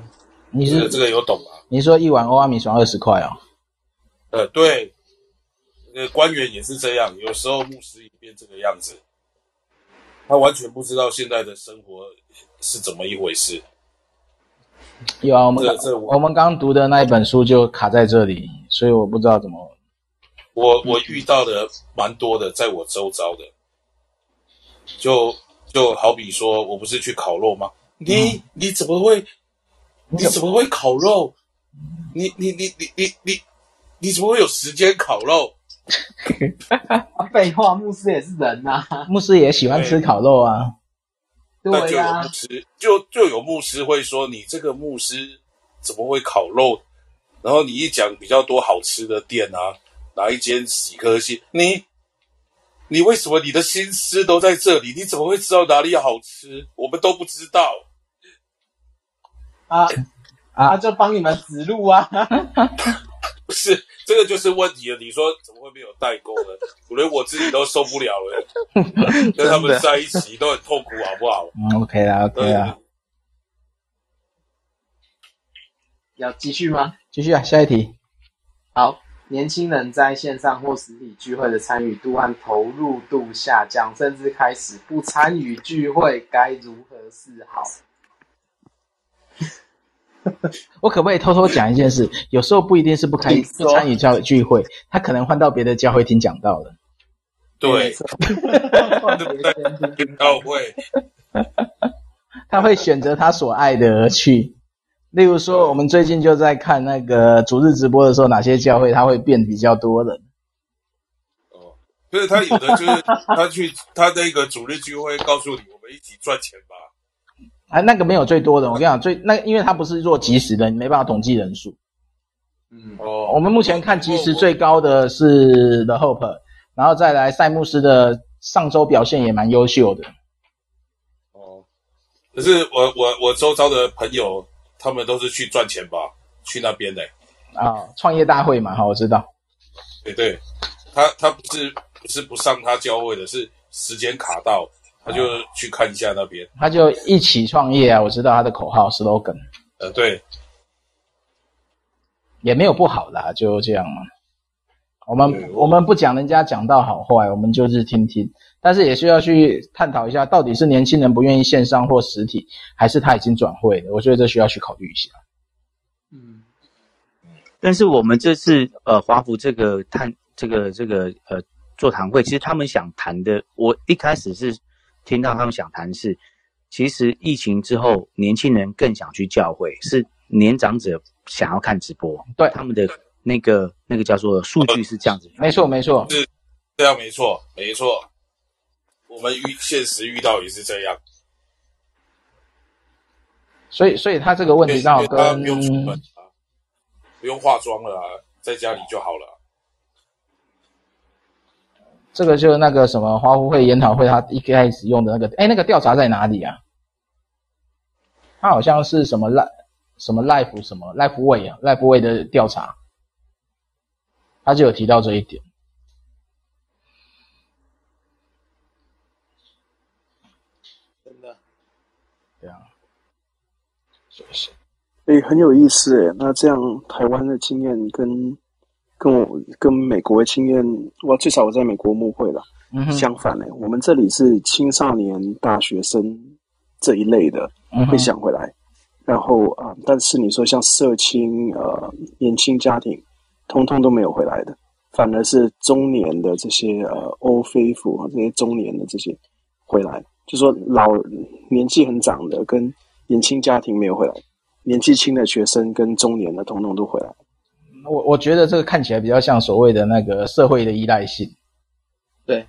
你是这个有懂吗？你说一碗欧阿米爽二十块哦？呃，对，那个官员也是这样，有时候牧师也变这个样子，他完全不知道现在的生活是怎么一回事。有啊，我们这这我，我们刚读的那一本书就卡在这里，所以我不知道怎么。我我遇到的蛮多的，在我周遭的，就就好比说，我不是去烤肉吗？你你怎么会？你怎么会烤肉？你你你你你你你怎么会有时间烤肉？废话，牧师也是人呐、啊，牧师也喜欢吃烤肉啊。那就有牧师，就就有牧师会说：“你这个牧师怎么会烤肉？”然后你一讲比较多好吃的店啊。哪一间几颗星？你你为什么你的心思都在这里？你怎么会知道哪里好吃？我们都不知道。啊啊！就帮你们指路啊！不是，这个就是问题了。你说怎么会没有代沟呢？我连我自己都受不了了，跟他们在一起都很痛苦，好不好？嗯，OK 啦，OK 啦。要继续吗？继续啊，下一题。好。年轻人在线上或实体聚会的参与度和投入度下降，甚至开始不参与聚会，该如何是好？我可不可以偷偷讲一件事？有时候不一定是不开不参与教聚会，他可能换到别的教会听讲道了。对，听道会，他会选择他所爱的而去。例如说，我们最近就在看那个主日直播的时候，哪些教会它会变比较多人？哦，所以他有的就是 他去他那个主日聚会，告诉你我们一起赚钱吧。啊，那个没有最多的，我跟你讲，最那因为他不是做即时的，你没办法统计人数。嗯哦，我们目前看即时最高的是 The Hope，然后再来赛慕斯的上周表现也蛮优秀的。哦，可是我我我周遭的朋友他们都是去赚钱吧，去那边的。啊、哦，创业大会嘛，好，我知道。对对，他他不是不是不上他教会的，是时间卡到，他就去看一下那边。他就一起创业啊，我知道他的口号 slogan。呃，对。也没有不好啦，就这样嘛。我们我，我们不讲人家讲到好坏，我们就是听听。但是也需要去探讨一下，到底是年轻人不愿意线上或实体，还是他已经转会了？我觉得这需要去考虑一下。嗯。但是我们这次呃华福这个探这个这个呃座谈会，其实他们想谈的，我一开始是听到他们想谈是，其实疫情之后，年轻人更想去教会，是年长者。想要看直播，对他们的那个那个叫做数据是这样子，没错没错，是这样没错没错，我们遇现实遇到也是这样，所以所以他这个问题刚好跟不用出门啊，不用化妆了啊，在家里就好了。这个就是那个什么花湖会研讨会，他一开始用的那个，哎，那个调查在哪里啊？他好像是什么赖。什么 life 什么 life way 啊，life way 的调查，他就有提到这一点。真的，对啊，是不是？诶，很有意思诶。那这样台湾的经验跟跟我跟美国的经验，我最少我在美国牧会了。嗯。相反呢，我们这里是青少年大学生这一类的会想回来。嗯然后啊，但是你说像社青呃年轻家庭，通通都没有回来的，反而是中年的这些呃欧非妇啊，这些中年的这些回来，就说老年纪很长的跟年轻家庭没有回来，年纪轻的学生跟中年的统统都回来。我我觉得这个看起来比较像所谓的那个社会的依赖性。对。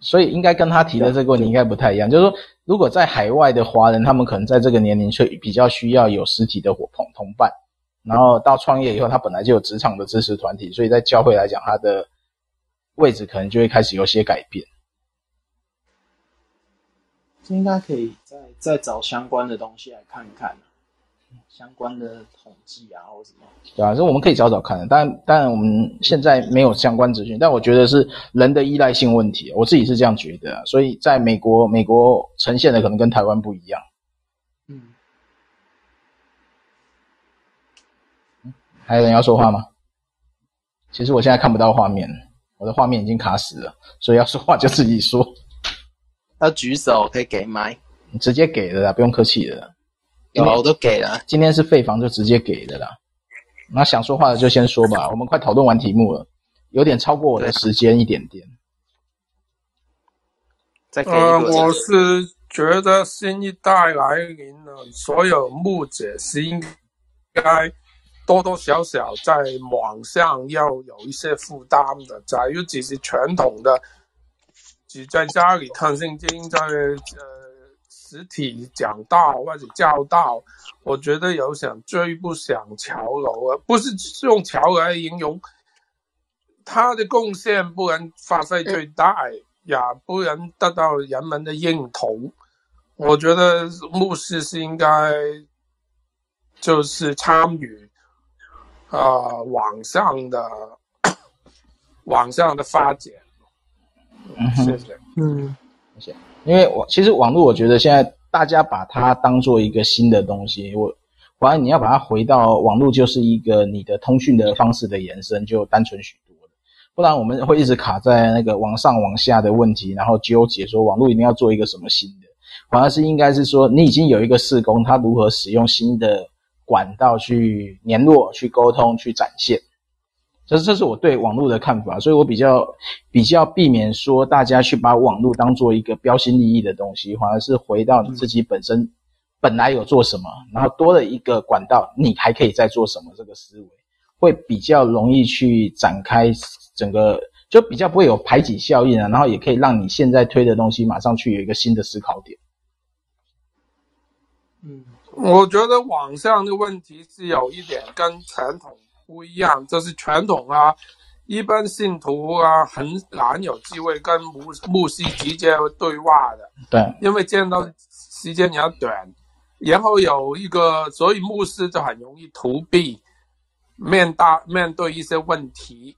所以应该跟他提的这个问题应该不太一样，就是说，如果在海外的华人，他们可能在这个年龄却比较需要有实体的伙同同伴，然后到创业以后，他本来就有职场的支持团体，所以在教会来讲，他的位置可能就会开始有些改变。这应该可以再再找相关的东西来看一看。相关的统计啊，或什么？对啊，这我们可以找找看的。但但我们现在没有相关资讯，但我觉得是人的依赖性问题，我自己是这样觉得。所以在美国，美国呈现的可能跟台湾不一样。嗯。还有人要说话吗？其实我现在看不到画面，我的画面已经卡死了，所以要说话就自己说。要举手可以给麦，你直接给的啦，不用客气的。有，我都给了。今天是废房就直接给的啦。那想说话的就先说吧。我们快讨论完题目了，有点超过我的时间一点点。呃，我是觉得新一代来临了，所有牧者是应该多多少少在网上要有一些负担的。假如只是传统的，只在家里看圣经，在呃。实体讲道或者教道，我觉得有想追不想桥楼啊，不是用桥来形容，他的贡献不能发挥最大，也不能得到人们的认同。我觉得牧师是应该就是参与啊、呃、网上的网上的发展。谢谢，嗯，谢谢。因为我其实网络，我觉得现在大家把它当做一个新的东西。我反而你要把它回到网络，就是一个你的通讯的方式的延伸，就单纯许多了。不然我们会一直卡在那个往上往下的问题，然后纠结说网络一定要做一个什么新的。反而是应该是说，你已经有一个事工，它如何使用新的管道去联络、去沟通、去展现。这这是我对网络的看法，所以我比较比较避免说大家去把网络当做一个标新立异的东西，反而是回到你自己本身本来有做什么，然后多了一个管道，你还可以再做什么，这个思维会比较容易去展开整个，就比较不会有排挤效应啊，然后也可以让你现在推的东西马上去有一个新的思考点。嗯，我觉得网上的问题是有一点跟传统不一样，这是传统啊，一般信徒啊很难有机会跟牧牧师直接对话的，对，因为见到时间比较短，然后有一个，所以牧师就很容易逃避面大面对一些问题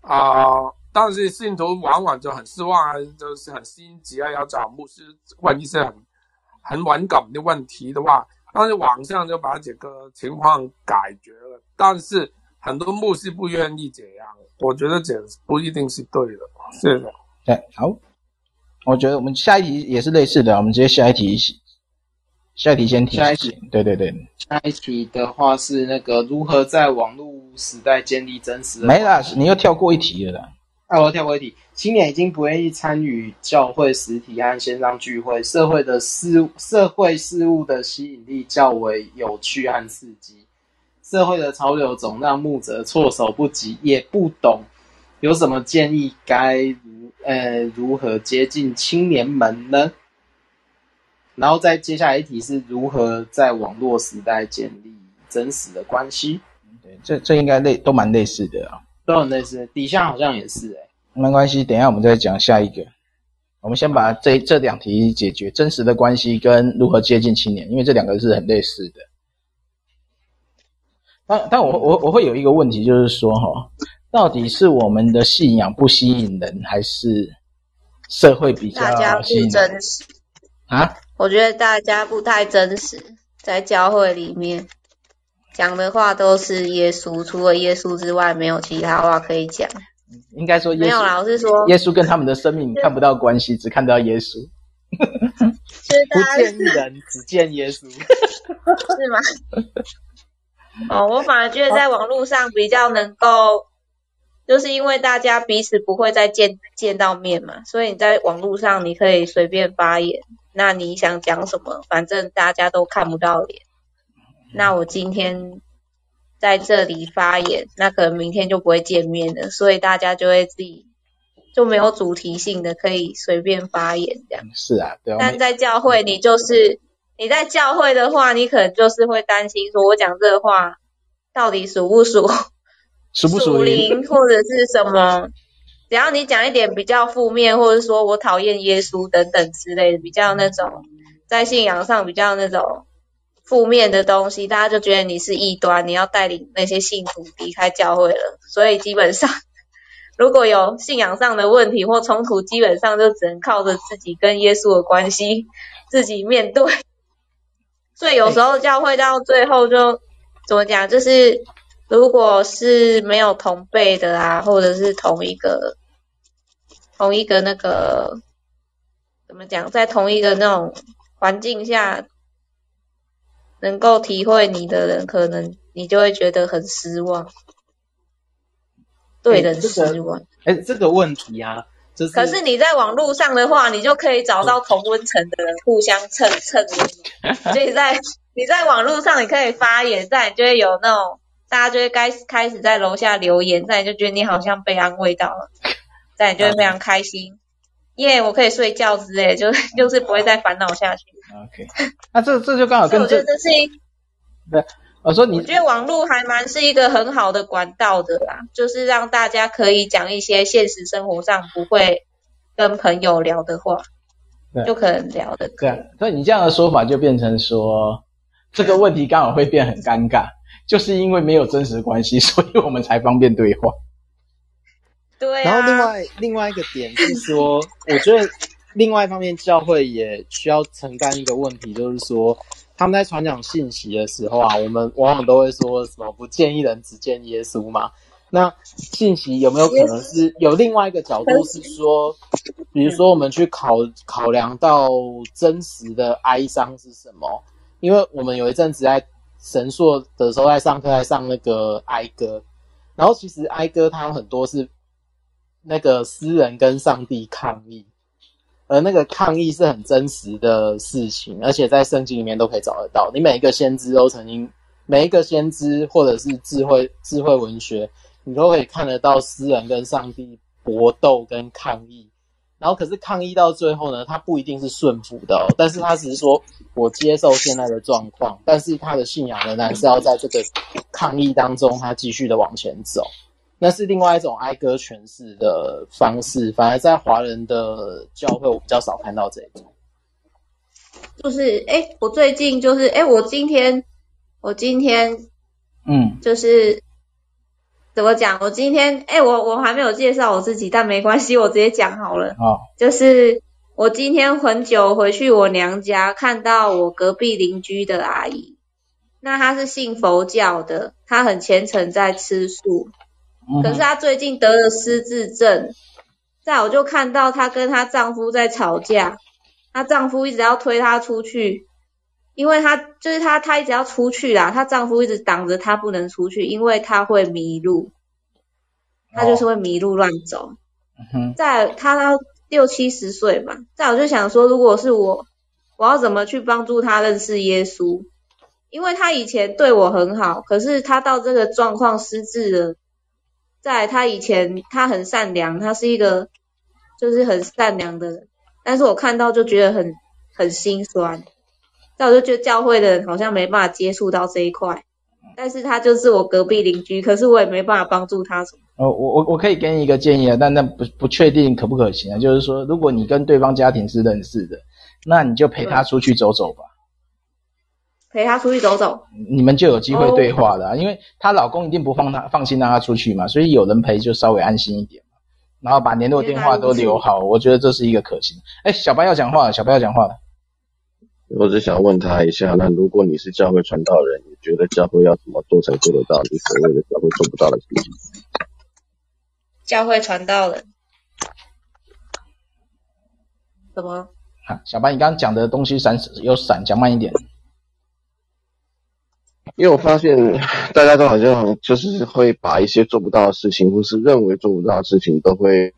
啊、呃，但是信徒往往就很失望啊，就是很心急啊，要找牧师问一些很很敏感的问题的话。但是网上就把这个情况解决了，但是很多牧师不愿意这样，我觉得这不一定是对的。是的，对，好，我觉得我们下一题也是类似的，我们直接下一题，下一题先提。下一题，对对对，下一题的话是那个如何在网络时代建立真实的。没啦，你又跳过一题了啦。啊，我跳过一题。青年已经不愿意参与教会实体和线上聚会，社会的事社会事务的吸引力较为有趣和刺激。社会的潮流总让牧者措手不及，也不懂有什么建议该如呃如何接近青年们呢？然后再接下来一题是如何在网络时代建立真实的关系？对，这这应该类都蛮类似的啊，都很类似。底下好像也是哎、欸没关系，等一下我们再讲下一个。我们先把这这两题解决，真实的关系跟如何接近青年，因为这两个是很类似的。但但我我我会有一个问题，就是说哈，到底是我们的信仰不吸引人，还是社会比较吸引人？大家不真实啊？我觉得大家不太真实，在教会里面讲的话都是耶稣，除了耶稣之外，没有其他话可以讲。应该说耶稣，没有啦，我是说耶稣跟他们的生命看不到关系，只看到耶稣。不见人，只见耶稣，是吗？哦，我反而觉得在网络上比较能够，就是因为大家彼此不会再见见到面嘛，所以你在网络上你可以随便发言，那你想讲什么，反正大家都看不到脸。那我今天。在这里发言，那可能明天就不会见面了，所以大家就会自己就没有主题性的，可以随便发言这样。是啊，对。但在教会，你就是你在教会的话，你可能就是会担心，说我讲这个话到底属不属 属不属灵，或者是什么？只要你讲一点比较负面，或者说我讨厌耶稣等等之类的，比较那种在信仰上比较那种。负面的东西，大家就觉得你是异端，你要带领那些信徒离开教会了。所以基本上，如果有信仰上的问题或冲突，基本上就只能靠着自己跟耶稣的关系自己面对。所以有时候教会到最后就怎么讲，就是如果是没有同辈的啊，或者是同一个同一个那个怎么讲，在同一个那种环境下。能够体会你的人，可能你就会觉得很失望，对人失望。哎、欸，这个问题啊，就是。可是你在网络上的话，你就可以找到同温层的人互相蹭蹭你。所以在你在网络上，你可以发言，在你就会有那种大家就会开始开始在楼下留言，在你就觉得你好像被安慰到了，在你就会非常开心。耶、yeah，我可以睡觉之类，就就是不会再烦恼下去。OK，那这这就刚好跟这，这对，我说你，我觉得网络还蛮是一个很好的管道的啦，就是让大家可以讲一些现实生活上不会跟朋友聊的话，就可能聊的。对，所以你这样的说法就变成说，这个问题刚好会变很尴尬，就是因为没有真实关系，所以我们才方便对话。对、啊，然后另外另外一个点是说，我觉得另外一方面教会也需要承担一个问题，就是说他们在传讲信息的时候啊，我们往往都会说什么不见一人只见耶稣嘛。那信息有没有可能是有另外一个角度是说，比如说我们去考考量到真实的哀伤是什么？因为我们有一阵子在神硕的时候在上课，在上那个哀歌，然后其实哀歌它有很多是。那个诗人跟上帝抗议，而那个抗议是很真实的事情，而且在圣经里面都可以找得到。你每一个先知都曾经，每一个先知或者是智慧智慧文学，你都可以看得到诗人跟上帝搏斗跟抗议，然后可是抗议到最后呢，他不一定是顺服的哦，但是他只是说我接受现在的状况，但是他的信仰仍然是要在这个抗议当中，他继续的往前走。那是另外一种哀歌诠释的方式，反而在华人的教会，我比较少看到这种。就是，哎、欸，我最近就是，哎、欸，我今天，我今天，嗯，就是怎么讲？我今天，哎、欸，我我还没有介绍我自己，但没关系，我直接讲好了。哦，就是我今天很久回去我娘家，看到我隔壁邻居的阿姨，那她是信佛教的，她很虔诚在吃素。可是她最近得了失智症，在我就看到她跟她丈夫在吵架，她丈夫一直要推她出去，因为她就是她，她一直要出去啦，她丈夫一直挡着她不能出去，因为她会迷路，她就是会迷路乱走。在她到六七十岁嘛，在我就想说，如果是我，我要怎么去帮助她认识耶稣？因为她以前对我很好，可是她到这个状况失智了。在他以前，他很善良，他是一个就是很善良的人，但是我看到就觉得很很心酸，但我就觉得教会的人好像没办法接触到这一块，但是他就是我隔壁邻居，可是我也没办法帮助他什么。哦，我我我可以给你一个建议啊，但那不不确定可不可行啊，就是说，如果你跟对方家庭是认识的，那你就陪他出去走走吧。陪她出去走走，你们就有机会对话了，啊，因为她老公一定不放她放心让她出去嘛，所以有人陪就稍微安心一点，然后把联络电话都留好，我觉得这是一个可行。哎，小白要讲话了，小白要讲话了。我只想问他一下，那如果你是教会传道人，你觉得教会要怎么做才做得到你所谓的教会做不到的事情？教会传道人，怎么？啊，小白，你刚刚讲的东西闪有闪，讲慢一点。因为我发现大家都好像就是会把一些做不到的事情，或是认为做不到的事情，都会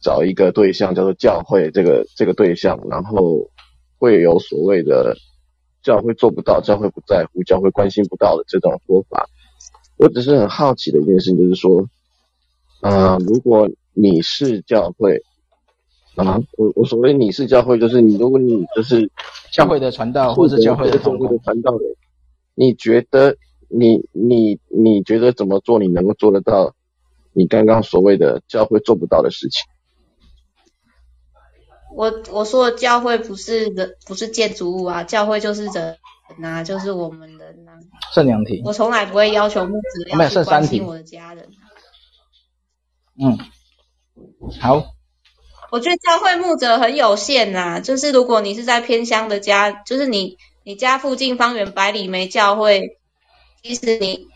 找一个对象，叫做教会这个这个对象，然后会有所谓的教会做不到、教会不在乎、教会关心不到的这种说法。我只是很好奇的一件事情，就是说，啊、呃，如果你是教会啊，我我所谓你是教会，就是你如果你就是教会的传道，或者教会的传道人。你觉得你你你觉得怎么做你能够做得到你刚刚所谓的教会做不到的事情？我我说的教会不是人，不是建筑物啊，教会就是人啊，就是我们人啊。剩两题。我从来不会要求牧者要去关心我的家人。嗯，好。我觉得教会牧者很有限呐、啊，就是如果你是在偏乡的家，就是你。你家附近方圆百里没教会，其实你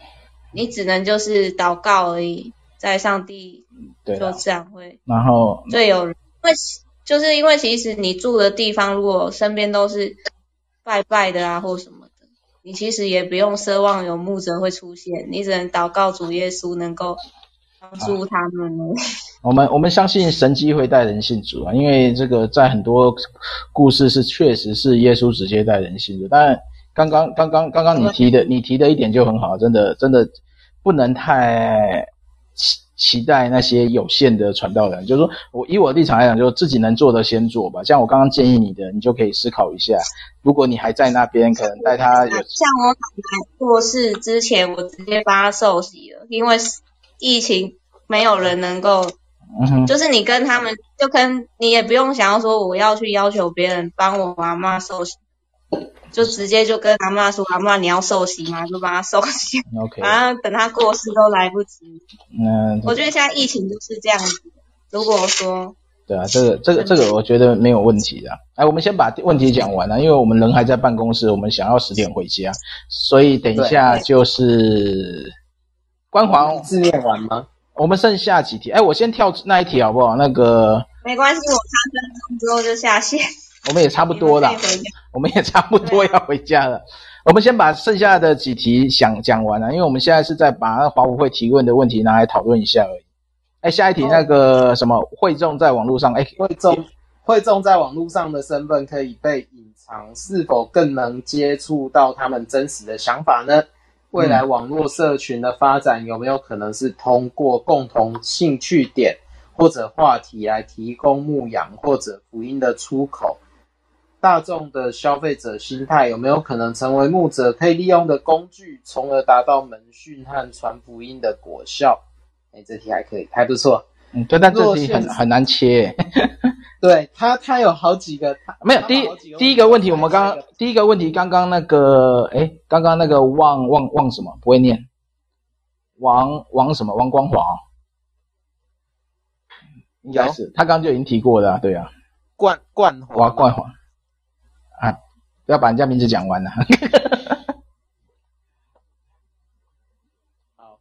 你只能就是祷告而已，在上帝就自然会，然后最有人，因为就是因为其实你住的地方如果身边都是拜拜的啊或什么的，你其实也不用奢望有牧者会出现，你只能祷告主耶稣能够。帮助他们呢？我们我们相信神机会带人信主啊，因为这个在很多故事是确实是耶稣直接带人信主。但刚刚刚刚刚刚你提的你提的一点就很好，真的真的不能太期期待那些有限的传道人。就是说我以我的立场来讲，就自己能做的先做吧。像我刚刚建议你的，你就可以思考一下，如果你还在那边，可能带他有。像我奶奶过世之前，我直接帮他受洗了，因为。疫情没有人能够，就是你跟他们，就跟你也不用想要说我要去要求别人帮我阿嬷受洗，就直接就跟阿妈说，阿妈你要受洗吗？就帮他受洗，OK，反正等他过世都来不及。嗯，我觉得现在疫情就是这样子。如果说，对啊，这个这个这个我觉得没有问题的。哎，我们先把问题讲完了，因为我们人还在办公室，我们想要十点回家，所以等一下就是。关黄字念完吗？我们剩下几题？哎，我先跳那一题好不好？那个没关系，我三分钟之后就下线。我们也差不多了，我们也差不多要回家了。我们先把剩下的几题想讲完了，因为我们现在是在把那华武会提问的问题拿来讨论一下而已。哎，下一题那个什么会众在网络上，哎，会众会众在网络上的身份可以被隐藏，是否更能接触到他们真实的想法呢？未来网络社群的发展有没有可能是通过共同兴趣点或者话题来提供牧养或者福音的出口。大众的消费者心态有没有可能成为牧者可以利用的工具，从而达到门训和传福音的果效？哎，这题还可以，还不错。嗯，对，但这题很很难切。对他，他有好几个，没有第一第一个问题，我们刚刚第一个问题，刚刚那个，哎，刚刚那个汪汪汪什么不会念？王王什么？王光华？应该是他刚刚就已经提过了，啊，对啊。冠冠华，冠华啊，不要把人家名字讲完了。好，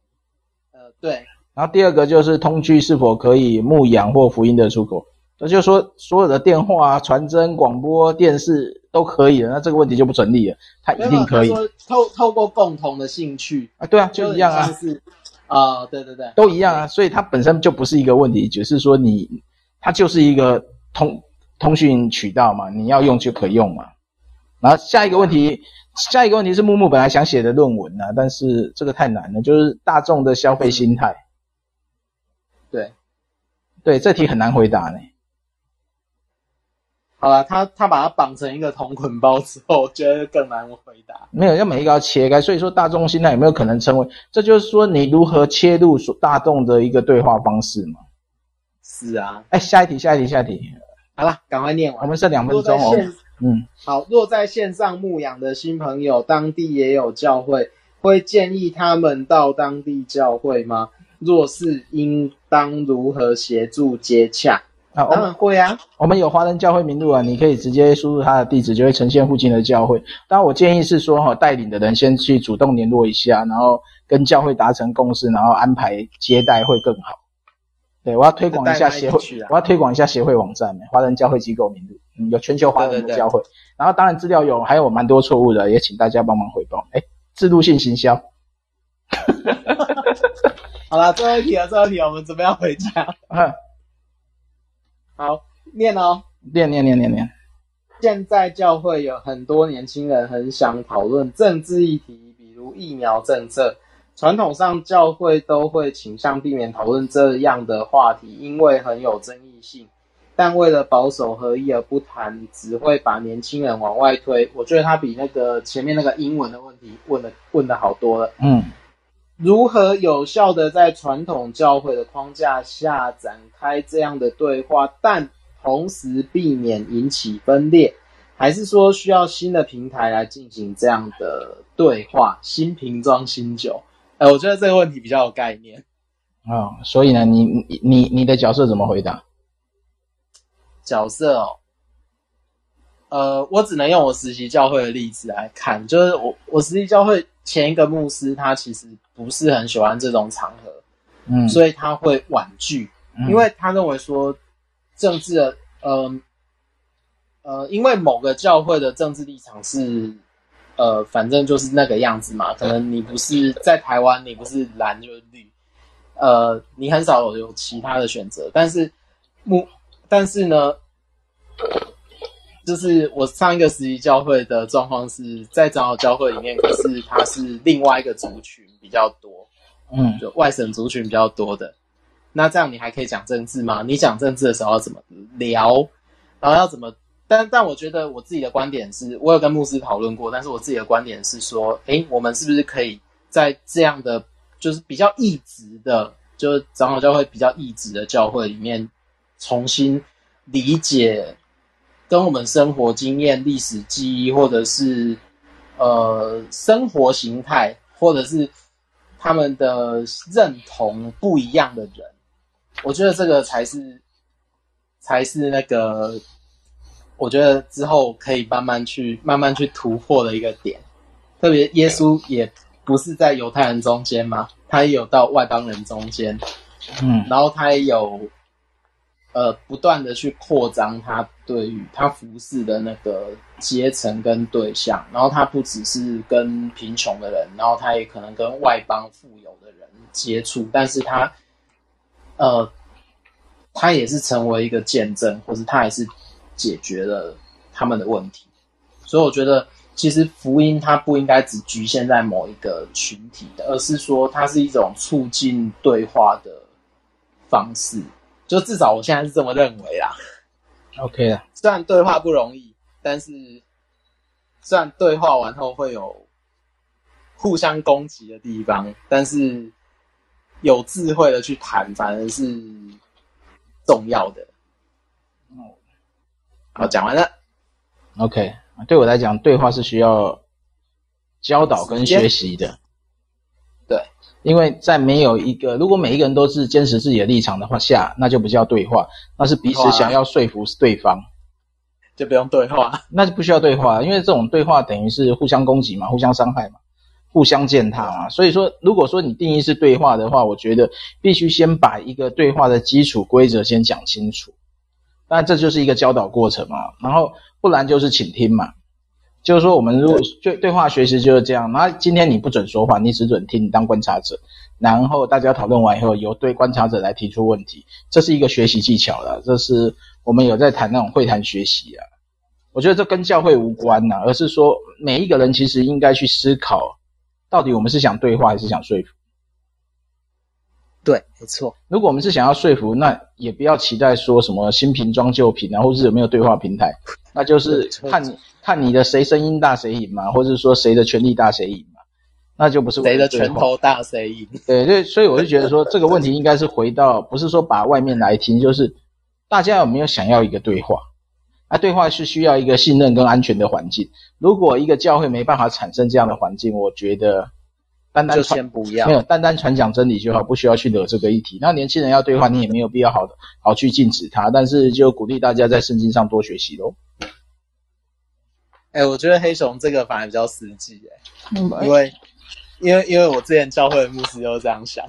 呃，对。然后第二个就是通区是否可以牧养或福音的出口？那就是说所有的电话、传真、广播电视都可以了，那这个问题就不成立了。他一定可以。透透过共同的兴趣啊，对啊，就一样啊。是啊，对对对，都一样啊。所以它本身就不是一个问题，只、就是说你它就是一个通通讯渠道嘛，你要用就可以用嘛。然后下一个问题，下一个问题是木木本来想写的论文啊，但是这个太难了，就是大众的消费心态。对，对，这题很难回答呢。好了，他他把它绑成一个同捆包之后，我觉得更难回答。没有，要每一个要切开。所以说，大众心态有没有可能成为？这就是说，你如何切入所大众的一个对话方式嘛？是啊。哎，下一题，下一题，下一题。好了，赶快念完。我们剩两分钟哦。嗯，好。若在线上牧养的新朋友，当地也有教会，会建议他们到当地教会吗？若是，应当如何协助接洽？啊，当然会啊！我们有华人教会名录啊，你可以直接输入他的地址，就会呈现附近的教会。当然，我建议是说，哈，带领的人先去主动联络一下，然后跟教会达成共识，然后安排接待会更好。对，我要推广一下协会，我要推广一下协会网站，华人教会机构名录，嗯，有全球华人的教会。然后，当然资料有还有蛮多错误的，也请大家帮忙回报。哎，制度性行销。好了，最后一题了，最后一题，我们准备要回家。好，念哦，念念念念念。现在教会有很多年轻人很想讨论政治议题，比如疫苗政策。传统上教会都会倾向避免讨论这样的话题，因为很有争议性。但为了保守合一而不谈，只会把年轻人往外推。我觉得他比那个前面那个英文的问题问的问的好多了。嗯，如何有效的在传统教会的框架下展开这样的对话，但同时避免引起分裂，还是说需要新的平台来进行这样的对话？新瓶装新酒。哎，我觉得这个问题比较有概念。啊、哦，所以呢，你你你你的角色怎么回答？角色哦，呃，我只能用我实习教会的例子来看，就是我我实习教会前一个牧师，他其实不是很喜欢这种场合，嗯，所以他会婉拒，嗯、因为他认为说政治的，呃呃，因为某个教会的政治立场是，呃，反正就是那个样子嘛，可能你不是在台湾，你不是蓝就是绿，呃，你很少有其他的选择，但是牧。但是呢，就是我上一个实习教会的状况是在长老教会里面，可是它是另外一个族群比较多，嗯，就外省族群比较多的。那这样你还可以讲政治吗？你讲政治的时候要怎么聊？然后要怎么？但但我觉得我自己的观点是，我有跟牧师讨论过，但是我自己的观点是说，诶，我们是不是可以在这样的就是比较异质的，就是长老教会比较异质的教会里面。重新理解跟我们生活经验、历史记忆，或者是呃生活形态，或者是他们的认同不一样的人，我觉得这个才是才是那个，我觉得之后可以慢慢去慢慢去突破的一个点。特别耶稣也不是在犹太人中间嘛，他也有到外邦人中间，嗯，然后他也有。呃，不断的去扩张他对于他服侍的那个阶层跟对象，然后他不只是跟贫穷的人，然后他也可能跟外邦富有的人接触，但是他，呃，他也是成为一个见证，或是他也是解决了他们的问题。所以我觉得，其实福音它不应该只局限在某一个群体的，而是说它是一种促进对话的方式。就至少我现在是这么认为啦。OK 了，虽然对话不容易，但是虽然对话完后会有互相攻击的地方，但是有智慧的去谈，反而是重要的。哦，好，讲完了。OK，对我来讲，对话是需要教导跟学习的。对，因为在没有一个，如果每一个人都是坚持自己的立场的话下，那就不叫对话，那是彼此想要说服对方，就不用对话，那就不需要对话，因为这种对话等于是互相攻击嘛，互相伤害嘛，互相践踏嘛。所以说，如果说你定义是对话的话，我觉得必须先把一个对话的基础规则先讲清楚，那这就是一个教导过程嘛，然后不然就是倾听嘛。就是说，我们如果对对话学习就是这样。那今天你不准说话，你只准听，你当观察者。然后大家讨论完以后，由对观察者来提出问题，这是一个学习技巧了。这是我们有在谈那种会谈学习啊。我觉得这跟教会无关呐，而是说每一个人其实应该去思考，到底我们是想对话还是想说服。对，没错。如果我们是想要说服，那也不要期待说什么新瓶装旧瓶然后是有没有对话平台，那就是看你。看你的谁声音大谁赢嘛，或者说谁的权力大谁赢嘛，那就不是谁的拳头大谁赢。对对，所以我就觉得说这个问题应该是回到，不是说把外面来听，就是大家有没有想要一个对话？啊，对话是需要一个信任跟安全的环境。如果一个教会没办法产生这样的环境，我觉得单单传就先不要，没有单单传讲真理就好，不需要去惹这个议题。那年轻人要对话，你也没有必要好的好去禁止他，但是就鼓励大家在圣经上多学习喽。哎、欸，我觉得黑熊这个反而比较实际哎，因为因为因为我之前教会的牧师都这样想，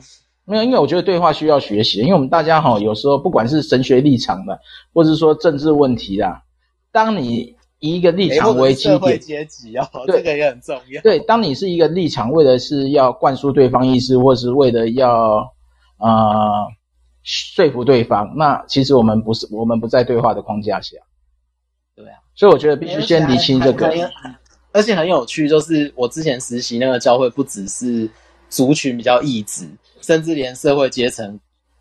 没有，因为我觉得对话需要学习，因为我们大家哈有时候不管是神学立场的，或者是说政治问题啦，当你以一个立场为基点，阶级哦，对这个也很重要。对，当你是一个立场，为的是要灌输对方意识，或是为了要呃说服对方，那其实我们不是我们不在对话的框架下。所以我觉得必须先理清这个，而且很有趣，就是我之前实习那个教会，不只是族群比较异质，甚至连社会阶层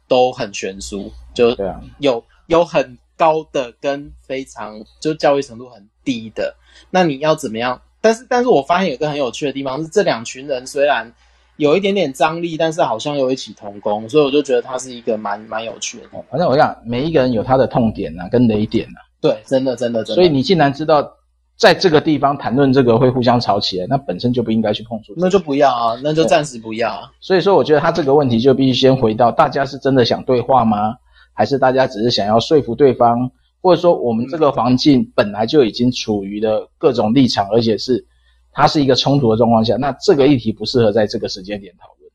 都很悬殊，就有有很高的跟非常就教育程度很低的。那你要怎么样？但是，但是我发现有个很有趣的地方是，这两群人虽然有一点点张力，但是好像又一起同工，所以我就觉得它是一个蛮蛮有趣的。反正我想，每一个人有他的痛点呐、啊，跟雷点呐、啊。对，真的，真的，真的。所以你既然知道在这个地方谈论这个会互相吵起来，那本身就不应该去碰触。那就不要啊，那就暂时不要啊。所以说，我觉得他这个问题就必须先回到：大家是真的想对话吗？还是大家只是想要说服对方？或者说，我们这个环境本来就已经处于的各种立场，而且是它是一个冲突的状况下，那这个议题不适合在这个时间点讨论。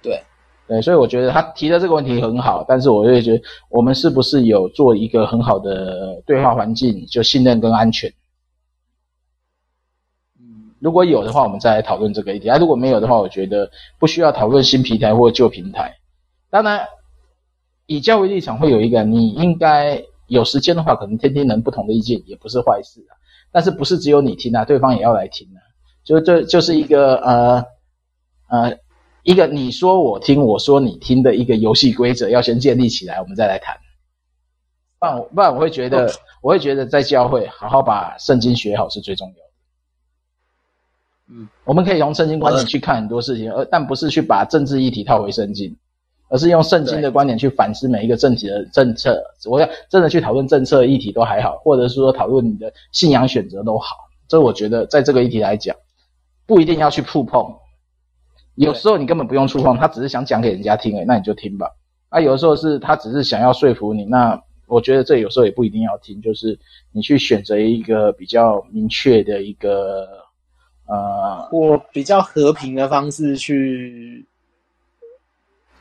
对。对，所以我觉得他提的这个问题很好，但是我也觉得我们是不是有做一个很好的对话环境，就信任跟安全。嗯，如果有的话，我们再来讨论这个议题；啊，如果没有的话，我觉得不需要讨论新平台或旧平台。当然，以教育立场会有一个，你应该有时间的话，可能听听人不同的意见也不是坏事啊。但是不是只有你听啊，对方也要来听啊。就这就是一个呃呃。一个你说我听，我说你听的一个游戏规则，要先建立起来，我们再来谈。不然，不然我会觉得，我会觉得在教会好好把圣经学好是最重要的。嗯，我们可以从圣经观点去看很多事情，而但不是去把政治议题套回圣经，而是用圣经的观点去反思每一个政体的政策。我要真的去讨论政策议题都还好，或者是说讨论你的信仰选择都好。这我觉得在这个议题来讲，不一定要去触碰。有时候你根本不用触碰，他只是想讲给人家听诶，那你就听吧。啊，有的时候是他只是想要说服你，那我觉得这有时候也不一定要听，就是你去选择一个比较明确的一个呃，或比较和平的方式去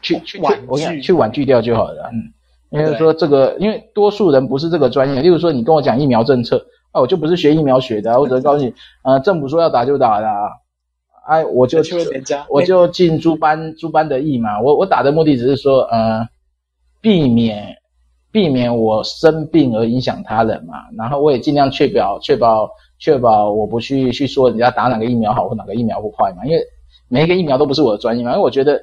去去婉拒，去婉拒掉就好了。嗯，因为说这个，因为多数人不是这个专业，例如说你跟我讲疫苗政策，啊，我就不是学疫苗学的，我只能告诉你，呃，政府说要打就打的。哎，我就去人家，我就尽诸般诸般的意嘛。我我打的目的只是说，呃，避免避免我生病而影响他人嘛。然后我也尽量确保确保确保我不去去说人家打哪个疫苗好或哪个疫苗不坏嘛。因为每一个疫苗都不是我的专业嘛。因为我觉得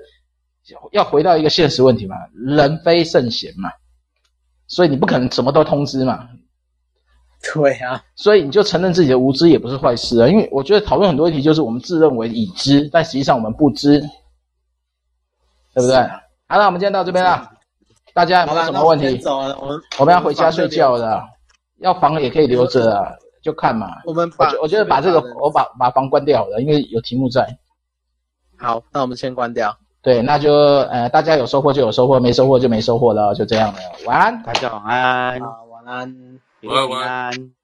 要回到一个现实问题嘛，人非圣贤嘛，所以你不可能什么都通知嘛。对啊，所以你就承认自己的无知也不是坏事啊。因为我觉得讨论很多问题就是我们自认为已知，但实际上我们不知，对不对？好了，我们今天到这边了，大家有没有什么问题？走了，我们我们要回家睡觉的，要房也可以留着啊，就看嘛。我们我我觉得把这个我把把房关掉好了，因为有题目在。好，那我们先关掉。对，那就呃，大家有收获就有收获，没收获就没收获了，就这样了。晚安，大家晚安。好，晚安。晚安。